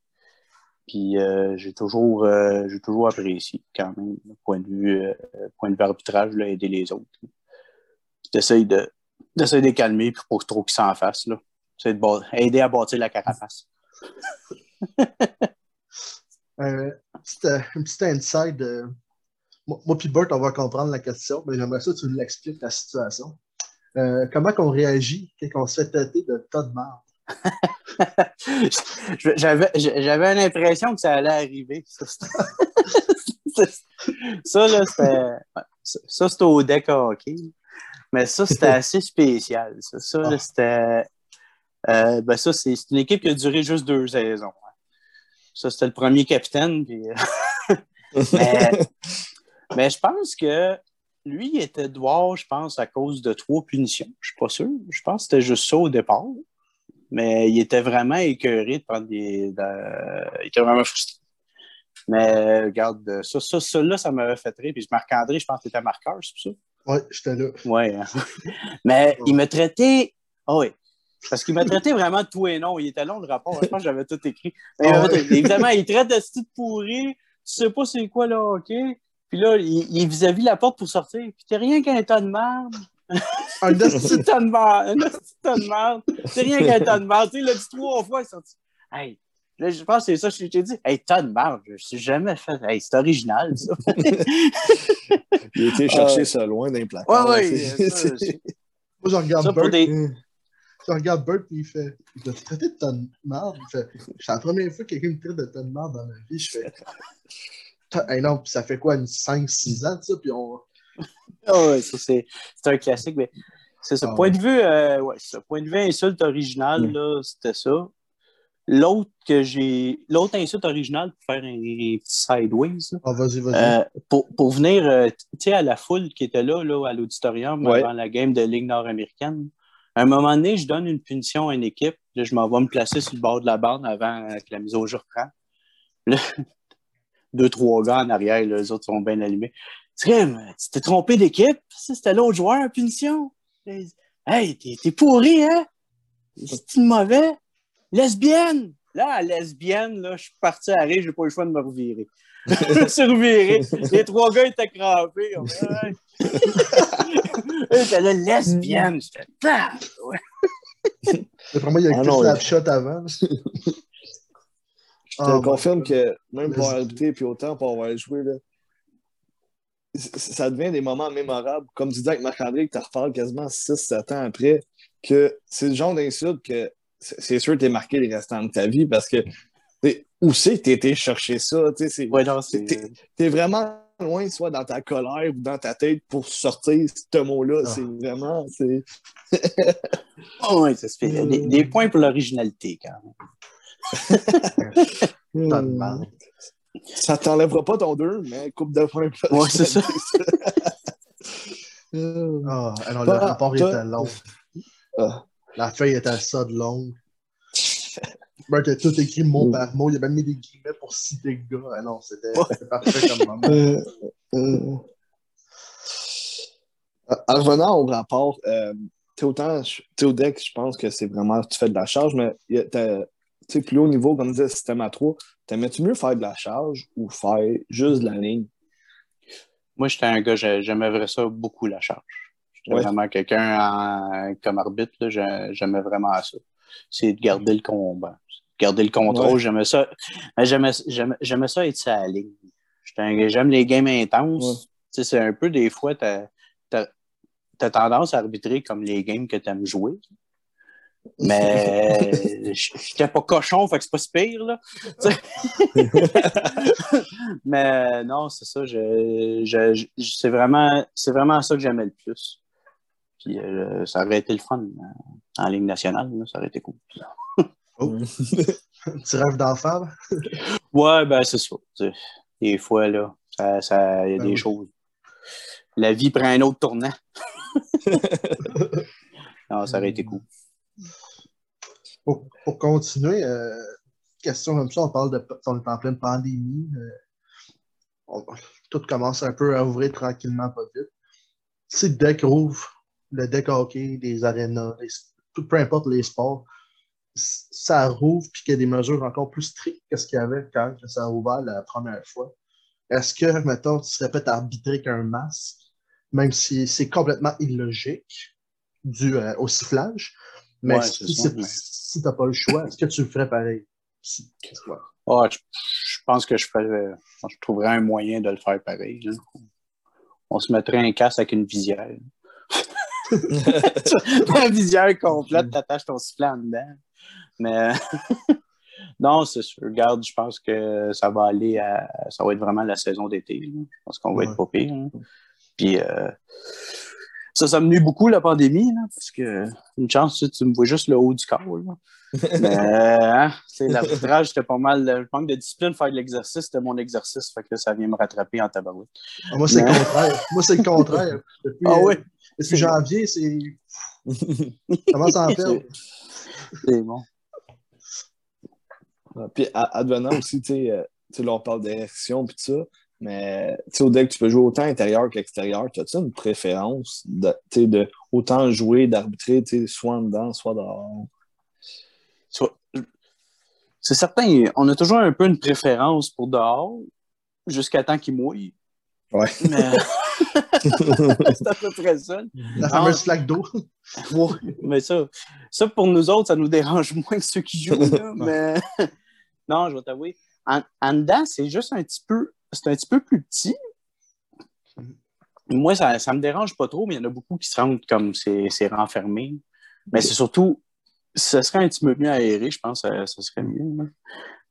Puis euh, j'ai toujours euh, toujours apprécié quand même point de vue euh, point de vue arbitrage là, les autres. T'essayes de d'essayer de les calmer puis pour trop qu'ils s'en fassent là. C'est aider à bâtir la carapace. (laughs) Euh, petite, euh, une petite inside. euh, moi, moi puis Bert, on va comprendre la question, mais j'aimerais ça que tu nous l'expliques, la situation. Euh, comment qu'on réagit quand on se fait têter de tas de marde? (laughs) J'avais l'impression que ça allait arriver. (laughs) Là, Ça, ça, c'était au deck hockey. Mais ça, (laughs) c'était assez spécial. Ça, Ça, Ah. c'était. euh, ben, ça, c'est une équipe qui a duré juste deux saisons. Ça, c'était le premier capitaine. Puis, euh, (laughs) mais, mais je pense que lui, il était dehors, je pense, à cause de trois punitions. Je suis pas sûr. Je pense que c'était juste ça au départ. Mais il était vraiment écœuré de prendre des. de- Il était vraiment frustré. Mais regarde, ça, ça, ça là, ça m'avait fait rire. Puis Marc-André, je pense que était marqueur, c'est pour ça. Ouais, j'étais là. Ouais. hein. Mais il me traitait. Ah oui. Parce qu'il m'a traité vraiment de tout et non. Il était long le rapport. Je pense que j'avais tout écrit. (laughs) Mais, Ah euh, ouais. Évidemment, il traite de ce type pourri. Tu sais pas c'est quoi le hockey. Puis là, il, il est vis-à-vis la porte pour sortir. Puis t'es rien qu'un tas de merde. (laughs) Un petit tas de merde. Un tas de merde. C'est rien qu'un tas de merde. Tu sais, il l'a dit trois fois. Il est sorti. Hey. Là, je pense que c'est ça que je t'ai dit. Hey, tas de merde. Je ne suis jamais fait. Hey, c'est original, ça. (laughs) Il a été chercher Euh, ça loin d'un placard. Ouais, ouais. Ça, (laughs) Moi, je regarde Ça, pour Bert. des- euh, Je regarde Bert, puis il fait Il t'a traité de tas de marde. C'est la première fois que quelqu'un me traite de tas de marde dans ma vie. Je fais Hey, non, puis ça fait quoi, 5-6 ans, ça, puis on. Ah ouais, ça, c'est c'est un classique, mais c'est ça. Ah point, ouais. de vue, euh, ouais, ça. point de vue insulte originale, Mm. là, c'était ça. L'autre que j'ai. L'autre insulte originale pour faire un, un petit sideways, là, Ah, vas-y, vas-y. euh, pour, pour venir euh, tu sais, à la foule qui était là, là à l'auditorium Ouais. avant la game de Ligue nord-américaine. À un moment donné, je donne une punition à une équipe. Là, je m'en vais me placer sur le bord de la bande avant que la mise au jeu reprenne. Là, (laughs) deux, trois gars en arrière, là, les autres sont bien allumés. Trim, tu t'es trompé d'équipe? C'était l'autre joueur punition. Hey, t'es pourri, hein? C'est mauvais? Lesbienne! Là, lesbienne, là, je suis parti à rire, j'ai pas eu le choix de me revirer. (laughs) je me suis reviré. Les trois gars étaient crampés. (laughs) Étaient là, lesbienne. J'étais, ouais. D'après moi, il y a Ah non, shot avant. (laughs) Je te Ah, confirme ouais. que même pour arbitrer puis autant pour avoir joué, là, ça devient des moments mémorables. Comme tu dis avec Marc-André, que tu reparles quasiment 6-7 ans après, que c'est le genre d'insulte que c'est sûr que tu es marqué les restants de ta vie parce que où c'est que tu été chercher ça? Ouais. T'es- T'es vraiment loin, soit dans ta colère ou dans ta tête, pour sortir ce mot-là. Ah. C'est vraiment. c'est- Oh, (laughs) ouais, ça se fait. Des, des points pour l'originalité, quand même. (laughs) Mal. Ça t'enlèvera pas ton 2, mais coupe de points. pour Ouais, c'est ça. Euh, (laughs) Ah, alors le rapport toi- était long. Ah. La feuille était ça de longue. Ben, que tout écrit mot par mot. Il a même mis des guillemets pour citer le gars. Ah non, c'était parfait comme moment. Euh, euh. En revenant au rapport, euh, autant, au deck, je pense que c'est vraiment, tu fais de la charge, mais a- tu sais, plus haut niveau, comme disait système à 3, t'aimais-tu mieux faire de la charge ou faire juste de la ligne? Moi, j'étais un gars, j'ai- j'aimais vraiment ça beaucoup, la charge. Ouais. vraiment quelqu'un comme arbitre, j'aimais vraiment ça. C'est de garder le combat. Garder le contrôle, Ouais. j'aimais ça. Mais J'aimais ça être la ligne. J'aime les games intenses. Ouais. Tu c'est un peu des fois, t'as as, tendance à arbitrer comme les games que tu aimes jouer. Mais (laughs) j'étais pas cochon, fait que c'est pas si pire, là. Tu. (laughs) Mais non, c'est ça. Je, je, je- c'est vraiment, c'est vraiment ça que j'aimais le plus. Puis euh, ça aurait été le fun euh, en Ligue nationale, là, ça aurait été cool. (laughs) Tu rêves d'enfant? (laughs) Ouais, ben c'est ça. Des fois, là, ça, y a Ben des oui. choses. La vie prend un autre tournant. (laughs) non, ça aurait été cool. Pour, pour continuer, euh, question comme ça, on parle de on est en pleine pandémie. euh, on- tout commence un peu à ouvrir tranquillement, pas vite. Si le deck rouvre, le deck hockey, les arénas, les- tout, peu importe les sports, ça rouvre puis qu'il y a des mesures encore plus strictes que ce qu'il y avait quand ça a ouvert la première fois. Est-ce que, mettons, tu serais prêt à arbitrer qu'un masque, même si c'est complètement illogique dû euh, au sifflage? Mais Ouais, si, si t'as pas le choix, est-ce que tu le ferais pareil? Ouais. Je, je pense que je, ferais, je trouverais un moyen de le faire pareil. là. On se mettrait un casque avec une visière. (laughs) une visière complète, t'attaches ton sifflet en dedans. Mais (laughs) non, c'est sûr. Regarde, je pense que ça va aller à. Ça va être vraiment la saison d'été. Je pense qu'on va Ouais. être pas pire. là. Puis euh, ça, ça me nuit beaucoup la pandémie, là, parce que une chance, tu, me vois juste le haut du corps. (laughs) Mais hein, l'arbitrage, c'était pas mal. Le manque de discipline, faire de l'exercice, c'était mon exercice. Fait que là, ça vient me rattraper en tabarouette. Ah, moi, c'est le contraire. Moi, c'est le contraire. Depuis, Ah oui, depuis janvier, c'est. (laughs) Comment ça en perdre? c'est bon. Puis à- advenant aussi, tu sais, euh, tu sais, là, on parle d'érection puis tout ça, mais tu sais, au deck, tu peux jouer autant intérieur qu'extérieur. As-tu une préférence de, tu sais, de autant jouer, d'arbitrer, tu sais, soit en dedans, soit dehors? Soit- C'est certain, on a toujours un peu une préférence pour dehors, jusqu'à temps qu'il mouille. Ouais. Mais (laughs) c'est à peu près ça. La fameuse flaque d'eau. Mais ça, ça, pour nous autres, ça nous dérange moins que ceux qui jouent. là, mais (laughs) non, je vais t'avouer. En, en dedans, c'est juste un petit peu, c'est un petit peu plus petit. Moi, ça, ça me dérange pas trop, mais il y en a beaucoup qui se rendent comme c'est renfermé. Mais c'est surtout, ce serait un petit peu mieux aéré, je pense, ça, ça serait mieux. là.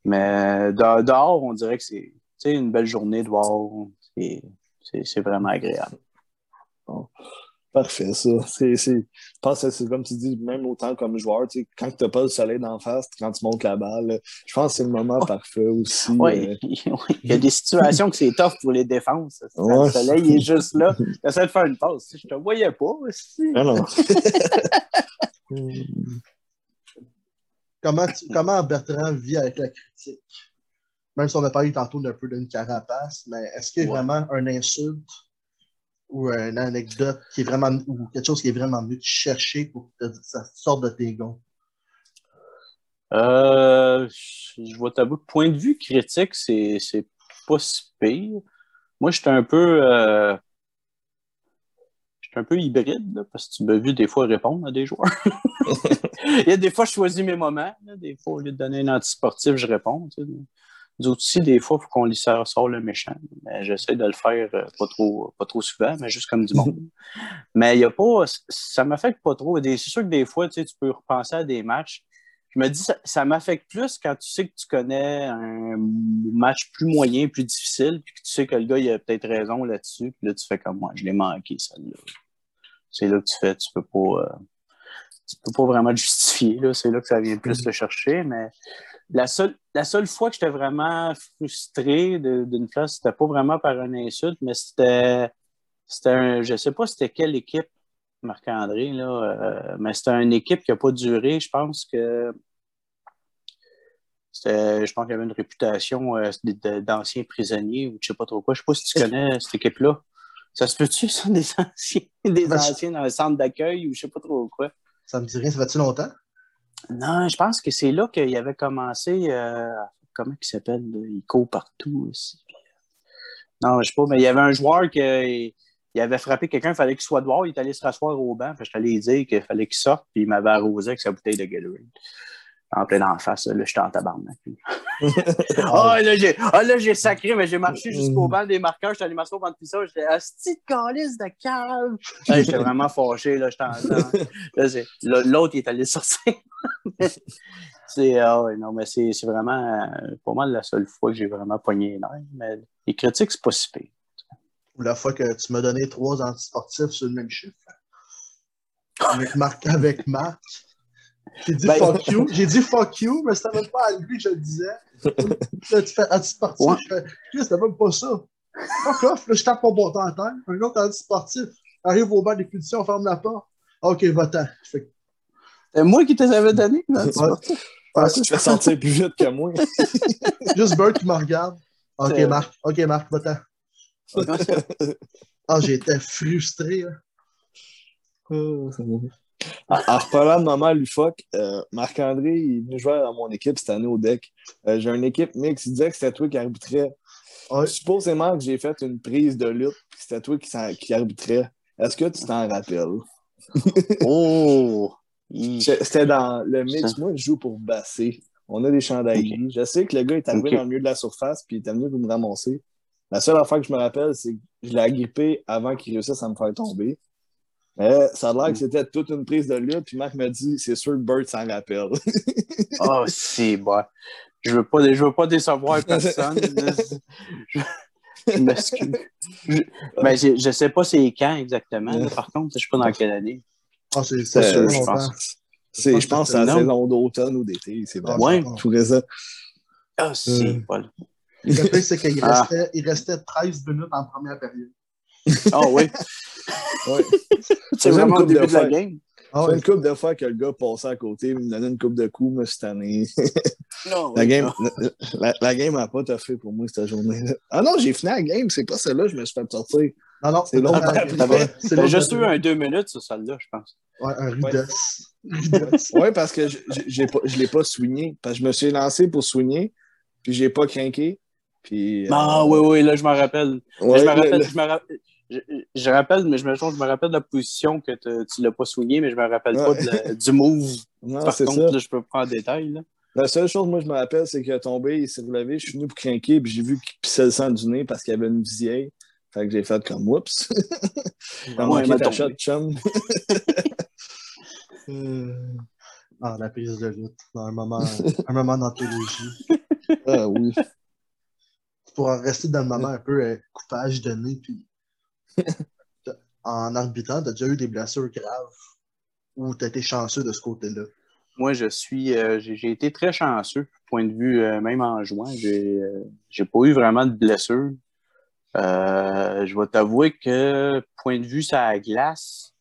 Mais de- dehors, on dirait que c'est une belle journée de voir. C'est- vraiment agréable. Parfait, ça. C'est, c'est- Je pense que c'est comme tu dis, même autant comme joueur, tu sais, quand tu n'as pas le soleil d'en face, quand tu montes la balle, je pense que c'est le moment parfait aussi. Oui, euh, (laughs) il y a des situations que c'est tough pour les défenses. Ouais. Le soleil il est juste là. J'essaie de faire une passe. Je te voyais pas aussi. Ah non. (laughs) Comment, tu- comment Bertrand vit avec la critique? Même si on a parlé tantôt d'un peu d'une carapace, mais est-ce qu'il y a Ouais. vraiment un insulte ou une anecdote qui est vraiment ou quelque chose qui est vraiment venu te chercher pour que ça sorte de tes gonds? Euh, je je vais t'avouer que point de vue critique, c'est c'est pas si pire. Moi, j'étais un peu. euh, j'étais un peu hybride, là, parce que tu m'as vu des fois répondre à des joueurs. (laughs) Il y a des fois, je choisis mes moments. là. des fois, au lieu de donner un antisportif, je réponds. tu sais. Nous autres aussi, des fois, il faut qu'on lui sort le méchant. J'essaie de le faire euh, pas trop, pas trop souvent, mais juste comme du monde. (laughs) mais il a pas. Ça m'affecte pas trop. C'est sûr que des fois, tu sais, tu peux repenser à des matchs. Je me dis, ça, ça m'affecte plus quand tu sais que tu connais un match plus moyen, plus difficile, puis que tu sais que le gars, il a peut-être raison là-dessus, puis là, tu fais comme moi, je l'ai manqué, celle-là. C'est là que tu fais, tu peux pas, euh, tu peux pas vraiment te justifier. C'est là que ça vient plus te chercher, mais la seule, la seule fois que j'étais vraiment frustré d'une place, c'était pas vraiment par une insulte, mais c'était, c'était un, je sais pas c'était quelle équipe, Marc-André, là, euh, mais c'était une équipe qui a pas duré. Je pense que c'était, je pense qu'il y avait une réputation euh, d'anciens prisonniers ou je sais pas trop quoi. Je sais pas si tu connais cette équipe-là. Ça se peut-tu, ça, des (laughs) anciens, des Ben, anciens dans le centre d'accueil ou je sais pas trop quoi? Ça me dit rien, ça fait-tu longtemps? Non, je pense que c'est là qu'il avait commencé. euh, comment il s'appelle? Il court partout aussi. Non, je sais pas, mais il y avait un joueur qui il avait frappé quelqu'un, il fallait qu'il soit dehors, il est allé se rasseoir au banc. Que je t'allais dire qu'il fallait qu'il sorte, puis il m'avait arrosé avec sa bouteille de Gatorade. En plein en face, là, j'étais en tabarnak. (laughs) Ah, là, j'ai ah, là, j'ai sacré, mais j'ai marché jusqu'au banc des marqueurs, j'étais allé m'asseoir devant le ça, j'étais asti de calice de cave. (laughs) J'étais vraiment fâché, là, j'étais en (laughs) Là, L'autre, il est allé sortir. c'est, ah ouais, non, mais c'est c'est vraiment, euh, pour moi, la seule fois que j'ai vraiment pogné les nerfs. Mais les critiques, c'est pas si pire. Ou la fois que tu m'as donné trois antisportifs sur le même chiffre. Avec Marc. Avec Marc. J'ai dit Ben- fuck you. (laughs) J'ai dit fuck you, mais c'était même pas à lui que je le disais. Là, tu fais antisportif. Ouais. Je fais, c'était même pas ça. Fuck off, là, je tape mon bâton à terre. Un autre antisportif. Arrive au banc d'écoutation, on ferme la porte. Ok, va-t'en. Fais, C'est moi qui te l'avais donné, Ouais. vois. Ah, Tu fais sortir plus vite que moi. (laughs) Juste Bert qui me regarde. Ok, C'est- Marc. Ok, Marc, va-t'en. Ah, j'étais frustré. là. En, en reparlant de maman Lufoc, euh, Marc-André il est venu jouer dans mon équipe cette année au deck. Euh, J'ai une équipe mix, il disait que c'était toi qui arbitrais. Ouais. Supposément que j'ai fait une prise de lutte, c'était toi qui, qui arbitrais. Est-ce que tu t'en rappelles? (laughs) Oh! (laughs) C'était dans le mix. Moi, je joue pour Bassé. On a des chandails. Je sais que le gars est arrivé dans le milieu de la surface, puis il était venu pour me ramasser. La seule affaire que je me rappelle, c'est que je l'ai agrippé avant qu'il réussisse à me faire tomber. Ça a l'air que c'était toute une prise de lutte, puis Marc m'a dit c'est sûr que Bert s'en rappelle. Oh, c'est bon. Je veux pas, je veux pas décevoir personne. (laughs) je, je m'excuse. Je, ben, je, je sais pas c'est quand exactement. là, par contre, je sais pas dans quelle année. Ah, c'est C'est c'est sûr, je pense. C'est, je pense que c'est la saison d'automne ou d'été. C'est vraiment Ouais. tout récent. Ah, c'est bon. Le pire, c'est qu'il Ah. restait, il restait 13 minutes en première période. Ah oui. Ouais. (laughs) C'est vraiment au coupe de début de la fois. game. Ah ouais. une coupe de fois que le gars passait à côté, il me donnait une coupe de coups, moi, cette année. (laughs) Non, La oui, game, non. la, la game n'a pas toffé pour moi cette journée-là. Ah non, j'ai fini la game, c'est pas celle-là, je me suis fait sortir. Non, non, C'est long. ouais, T'as juste eu un deux minutes sur celle-là, je pense. Ouais, un Ouais. rudos. Oui, parce que je je l'ai pas soigné. Parce que je me suis lancé pour soigner, puis j'ai pas craqué. Puis, euh, Ah oui, oui, là, je m'en rappelle. ouais, je me le- rappelle, le- je me rappelle. Je, je rappelle, mais je me, je me rappelle de la position que te- tu l'as pas soigné, mais je me rappelle pas de du move. (laughs) non, Par c'est contre, ça. là, je peux pas en détail. Là. La seule chose, moi, je me rappelle, c'est qu'il a tombé, il s'est relevé, je suis venu pour craquer, puis j'ai vu qu'il pissait le sang du nez parce qu'il y avait une visière. Fait que j'ai fait comme oups. (laughs) Ouais, manqué m'a chum. (laughs) Euh, Ah, la prise de lutte. Dans un moment, un moment d'anthologie. Ah oui. pour en rester dans le moment un peu euh, coupage de nez, puis (laughs) en arbitrant, tu as déjà eu des blessures graves ou tu as été chanceux de ce côté-là? Moi, je suis, euh, j'ai été très chanceux, point de vue, euh, même en juin. J'ai euh, j'ai pas eu vraiment de blessures. Euh, je vais t'avouer que, point de vue la glace,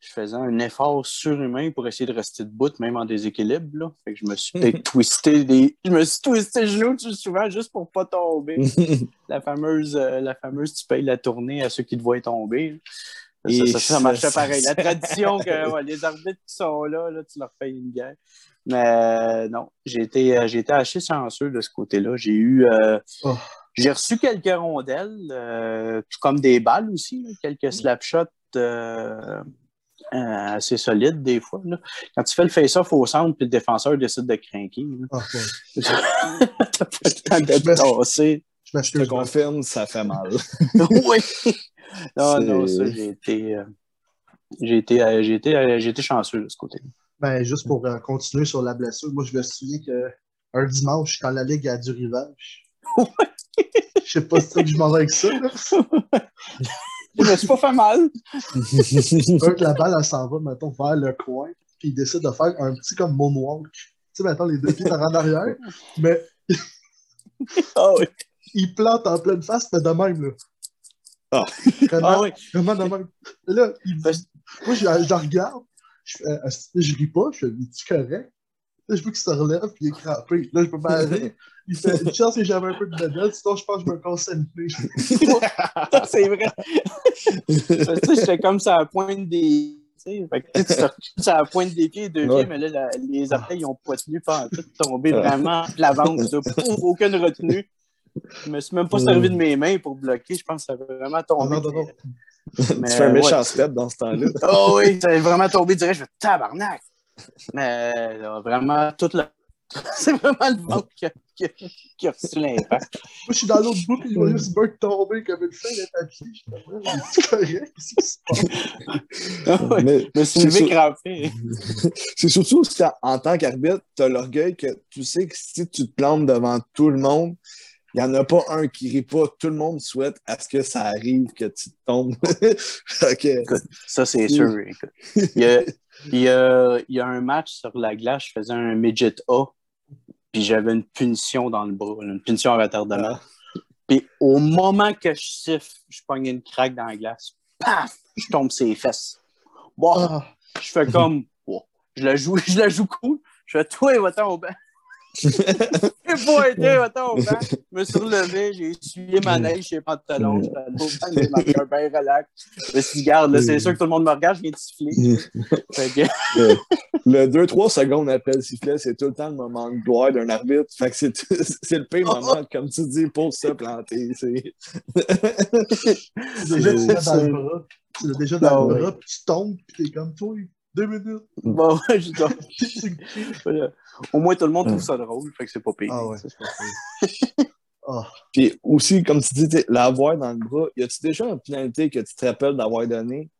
je faisais un effort surhumain pour essayer de rester debout, même en déséquilibre. Là. Fait que je me suis peut-être twisté des. Je me suis twisté le genou tout souvent juste pour pas tomber. (laughs) la fameuse, euh, la fameuse tu payes la tournée à ceux qui te voient tomber. Ça, ça, ça, ça marchait pareil. La tradition que (laughs) ouais, les arbitres qui sont là, là, tu leur payes une guerre. Mais euh, non, j'ai été, euh, j'ai été assez chanceux de ce côté-là. J'ai eu. Oh. J'ai reçu quelques rondelles, tout comme des balles aussi, quelques slap shots euh, euh, assez solides des fois. là. Quand tu fais le face-off au centre puis le défenseur décide de craquer, Ah, ouais. (laughs) t'as pas le temps de te tasser. Je Je te confirme, ça fait mal. (laughs) oui. Non, non, ça, j'ai été, euh, j'ai été, euh, j'ai été, j'ai été chanceux de ce côté. Ben, juste pour euh, continuer sur la blessure, moi, je me souviens qu'un dimanche, quand la Ligue a du rivage, (laughs) je sais pas si je m'en vais avec ça, là. Je me suis pas fait mal. Que la balle, elle s'en va, mettons, vers le coin, puis il décide de faire un petit comme moonwalk. Tu sais, mettons, les deux pieds en arrière, mais Ah oui. il plante en pleine face, mais de même, là. Ah. Vraiment, Ah oui. vraiment de même. Là, il- moi, je, je regarde, je, fais, euh, je ris pas, je fais, es-tu correct? Là, je veux qu'il se relève, puis il est crampé. Là, je peux pas (laughs) rire. Il fait, une chance que j'avais un peu de vedette, sinon je pense que je me concentrais. (laughs) Ça, c'est vrai. J'étais comme ça à la pointe des. Fait que tu te- ça à la pointe des pieds, deux Ouais. pieds, mais là, la- les orteils, ils ont pas tenu, pas en tout tombé Ah. vraiment de l'avance, aucune retenue. Je me suis même pas servi de mes mains pour bloquer, je pense que ça a vraiment tombé. non, non, non. Mais, tu fais un méchant ouais. step dans ce temps-là. Oh oui, ça a vraiment tombé direct, je fais tabarnak. Mais là, vraiment, tout le. (laughs) C'est vraiment le ventre qui a, qui a- qui a reçu l'impact. Moi, je suis dans l'autre bout, puis il va juste Burt tomber comme une feuille de papier. Je suis correct? Ah ouais, Mais me c'est crampé. (laughs) c'est surtout si en tant qu'arbitre, tu as l'orgueil que tu sais que si tu te plantes devant tout le monde, il n'y en a pas un qui rit pas. Tout le monde souhaite à ce que ça arrive, que tu tombes. (laughs) OK. Ça, c'est sûr. Il y, a, il, y a, il y a un match sur la glace, je faisais un midget A, puis j'avais une punition dans le bras, une punition à retardement. Ah. Puis au moment que je siffle, je pogne une craque dans la glace. Paf! Je tombe ses fesses. Bon, Ah, je fais comme. oh, je, la joue, (laughs) je la joue cool. Je fais toi, va-t'en au banc. J'ai pas été, va-t'en au banc. Je me suis relevé, j'ai essuyé ma neige, j'ai pas de talons, j'étais allé au banc, j'ai marqué un bien relax. Je me suis dit, garde, là, c'est sûr que tout le monde me regarde, je viens de siffler. Fait que, Le 2-3 secondes après le sifflet, c'est tout le temps le moment de gloire d'un arbitre. Fait que c'est, c'est le pire moment, (laughs) comme tu dis, pour se planter. C'est... déjà tu l'as dans le bras. Tu l'as déjà dans le bras, puis tu tombes, puis t'es comme toi. Deux minutes. bon, je dois- Tu- voilà. Au moins, tout le monde trouve ça drôle, fait que c'est pas pire. Ah ouais, c'est pas pire. Ah, Puis aussi, comme tu dis, l'avoir dans le bras, y a-tu déjà une pénalité que tu te rappelles d'avoir donnée,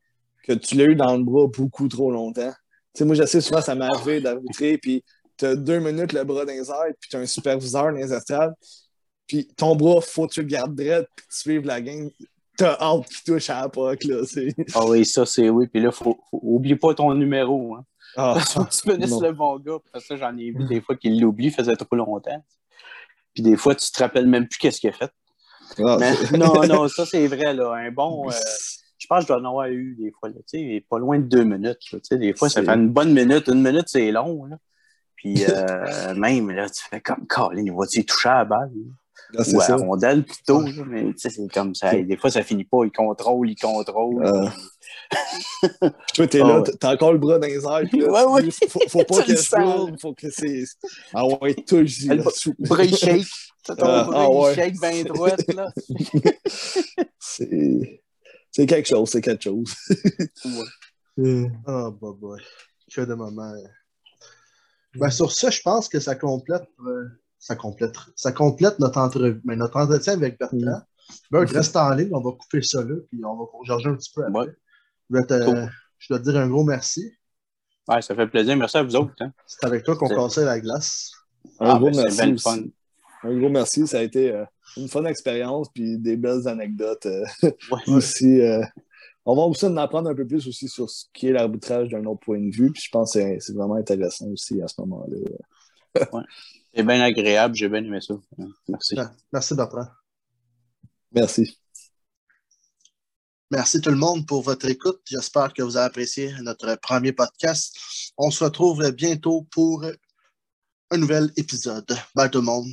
que tu l'as eu dans le bras beaucoup trop longtemps? sais, moi, je sais souvent, ça m'est arrivé d'arbitrer, puis tu as deux minutes le bras dans les airs, puis tu as un superviseur dans les puis ton bras, faut que tu le gardes droit, puis tu suives la game. T'as hâte touche à la POC, là. Ah oui, ça, c'est oui. Puis là, faut, faut- oublie pas ton numéro. Hein. Ah, (laughs) Faut que tu non. le bon gars. Parce que j'en ai vu des fois qu'il l'oublie, faisait trop longtemps. Puis des fois, tu te rappelles même plus qu'est-ce qu'il a fait. ah, Mais non, non, ça, c'est vrai. Là. Un bon. (laughs) euh, je pense que je dois en avoir eu des fois. Là, tu sais, pas loin de deux minutes. là, tu sais, des fois, ça fait une bonne minute. Une minute, c'est long. Là. Puis euh, (laughs) même, là, tu fais comme Colin, il va-tu toucher à la balle? là? Ah, c'est Ou à ça. rondelle plutôt. mais tu sais, c'est comme ça. Des fois, ça finit pas. Il contrôle, il contrôle. Ah. (laughs) Toi, t'es Ah là, ouais. t'as encore le bras dans les airs. puis là, Ouais, ouais. Faut, faut (laughs) pas que je tourne, faut que c'est. Ah ouais, touche Le bras, shake. (laughs) T'as ton bras, ah ouais. il shake bien droite, là. C'est. C'est quelque chose, c'est quelque chose. Oh, bah, bah. Que de moments. Ben, sur ça, je pense que ça complète, euh, ça complète, ça complète notre, entre, ben, notre entretien avec Bertrand. Ben, reste en ligne, on va couper ça là, puis on va changer un petit peu après. Ouais. Je, dois te- Cool. je dois te dire un gros merci. Ouais, ça fait plaisir. Merci à vous autres. Hein. C'est avec toi qu'on cassait la glace. Un Ah, gros ben, merci. fun. Un gros merci, ça a été. euh, une bonne expérience puis des belles anecdotes euh, Ouais. (laughs) aussi. euh, on va aussi en apprendre un peu plus aussi sur ce qui est l'arbitrage d'un autre point de vue. Puis je pense que c'est- c'est vraiment intéressant aussi à ce moment-là. (laughs) C'est bien agréable, j'ai bien aimé ça. Merci. Merci, Bertrand. Merci. Merci tout le monde pour votre écoute. J'espère que vous avez apprécié notre premier podcast. On se retrouve bientôt pour un nouvel épisode. Bye tout le monde.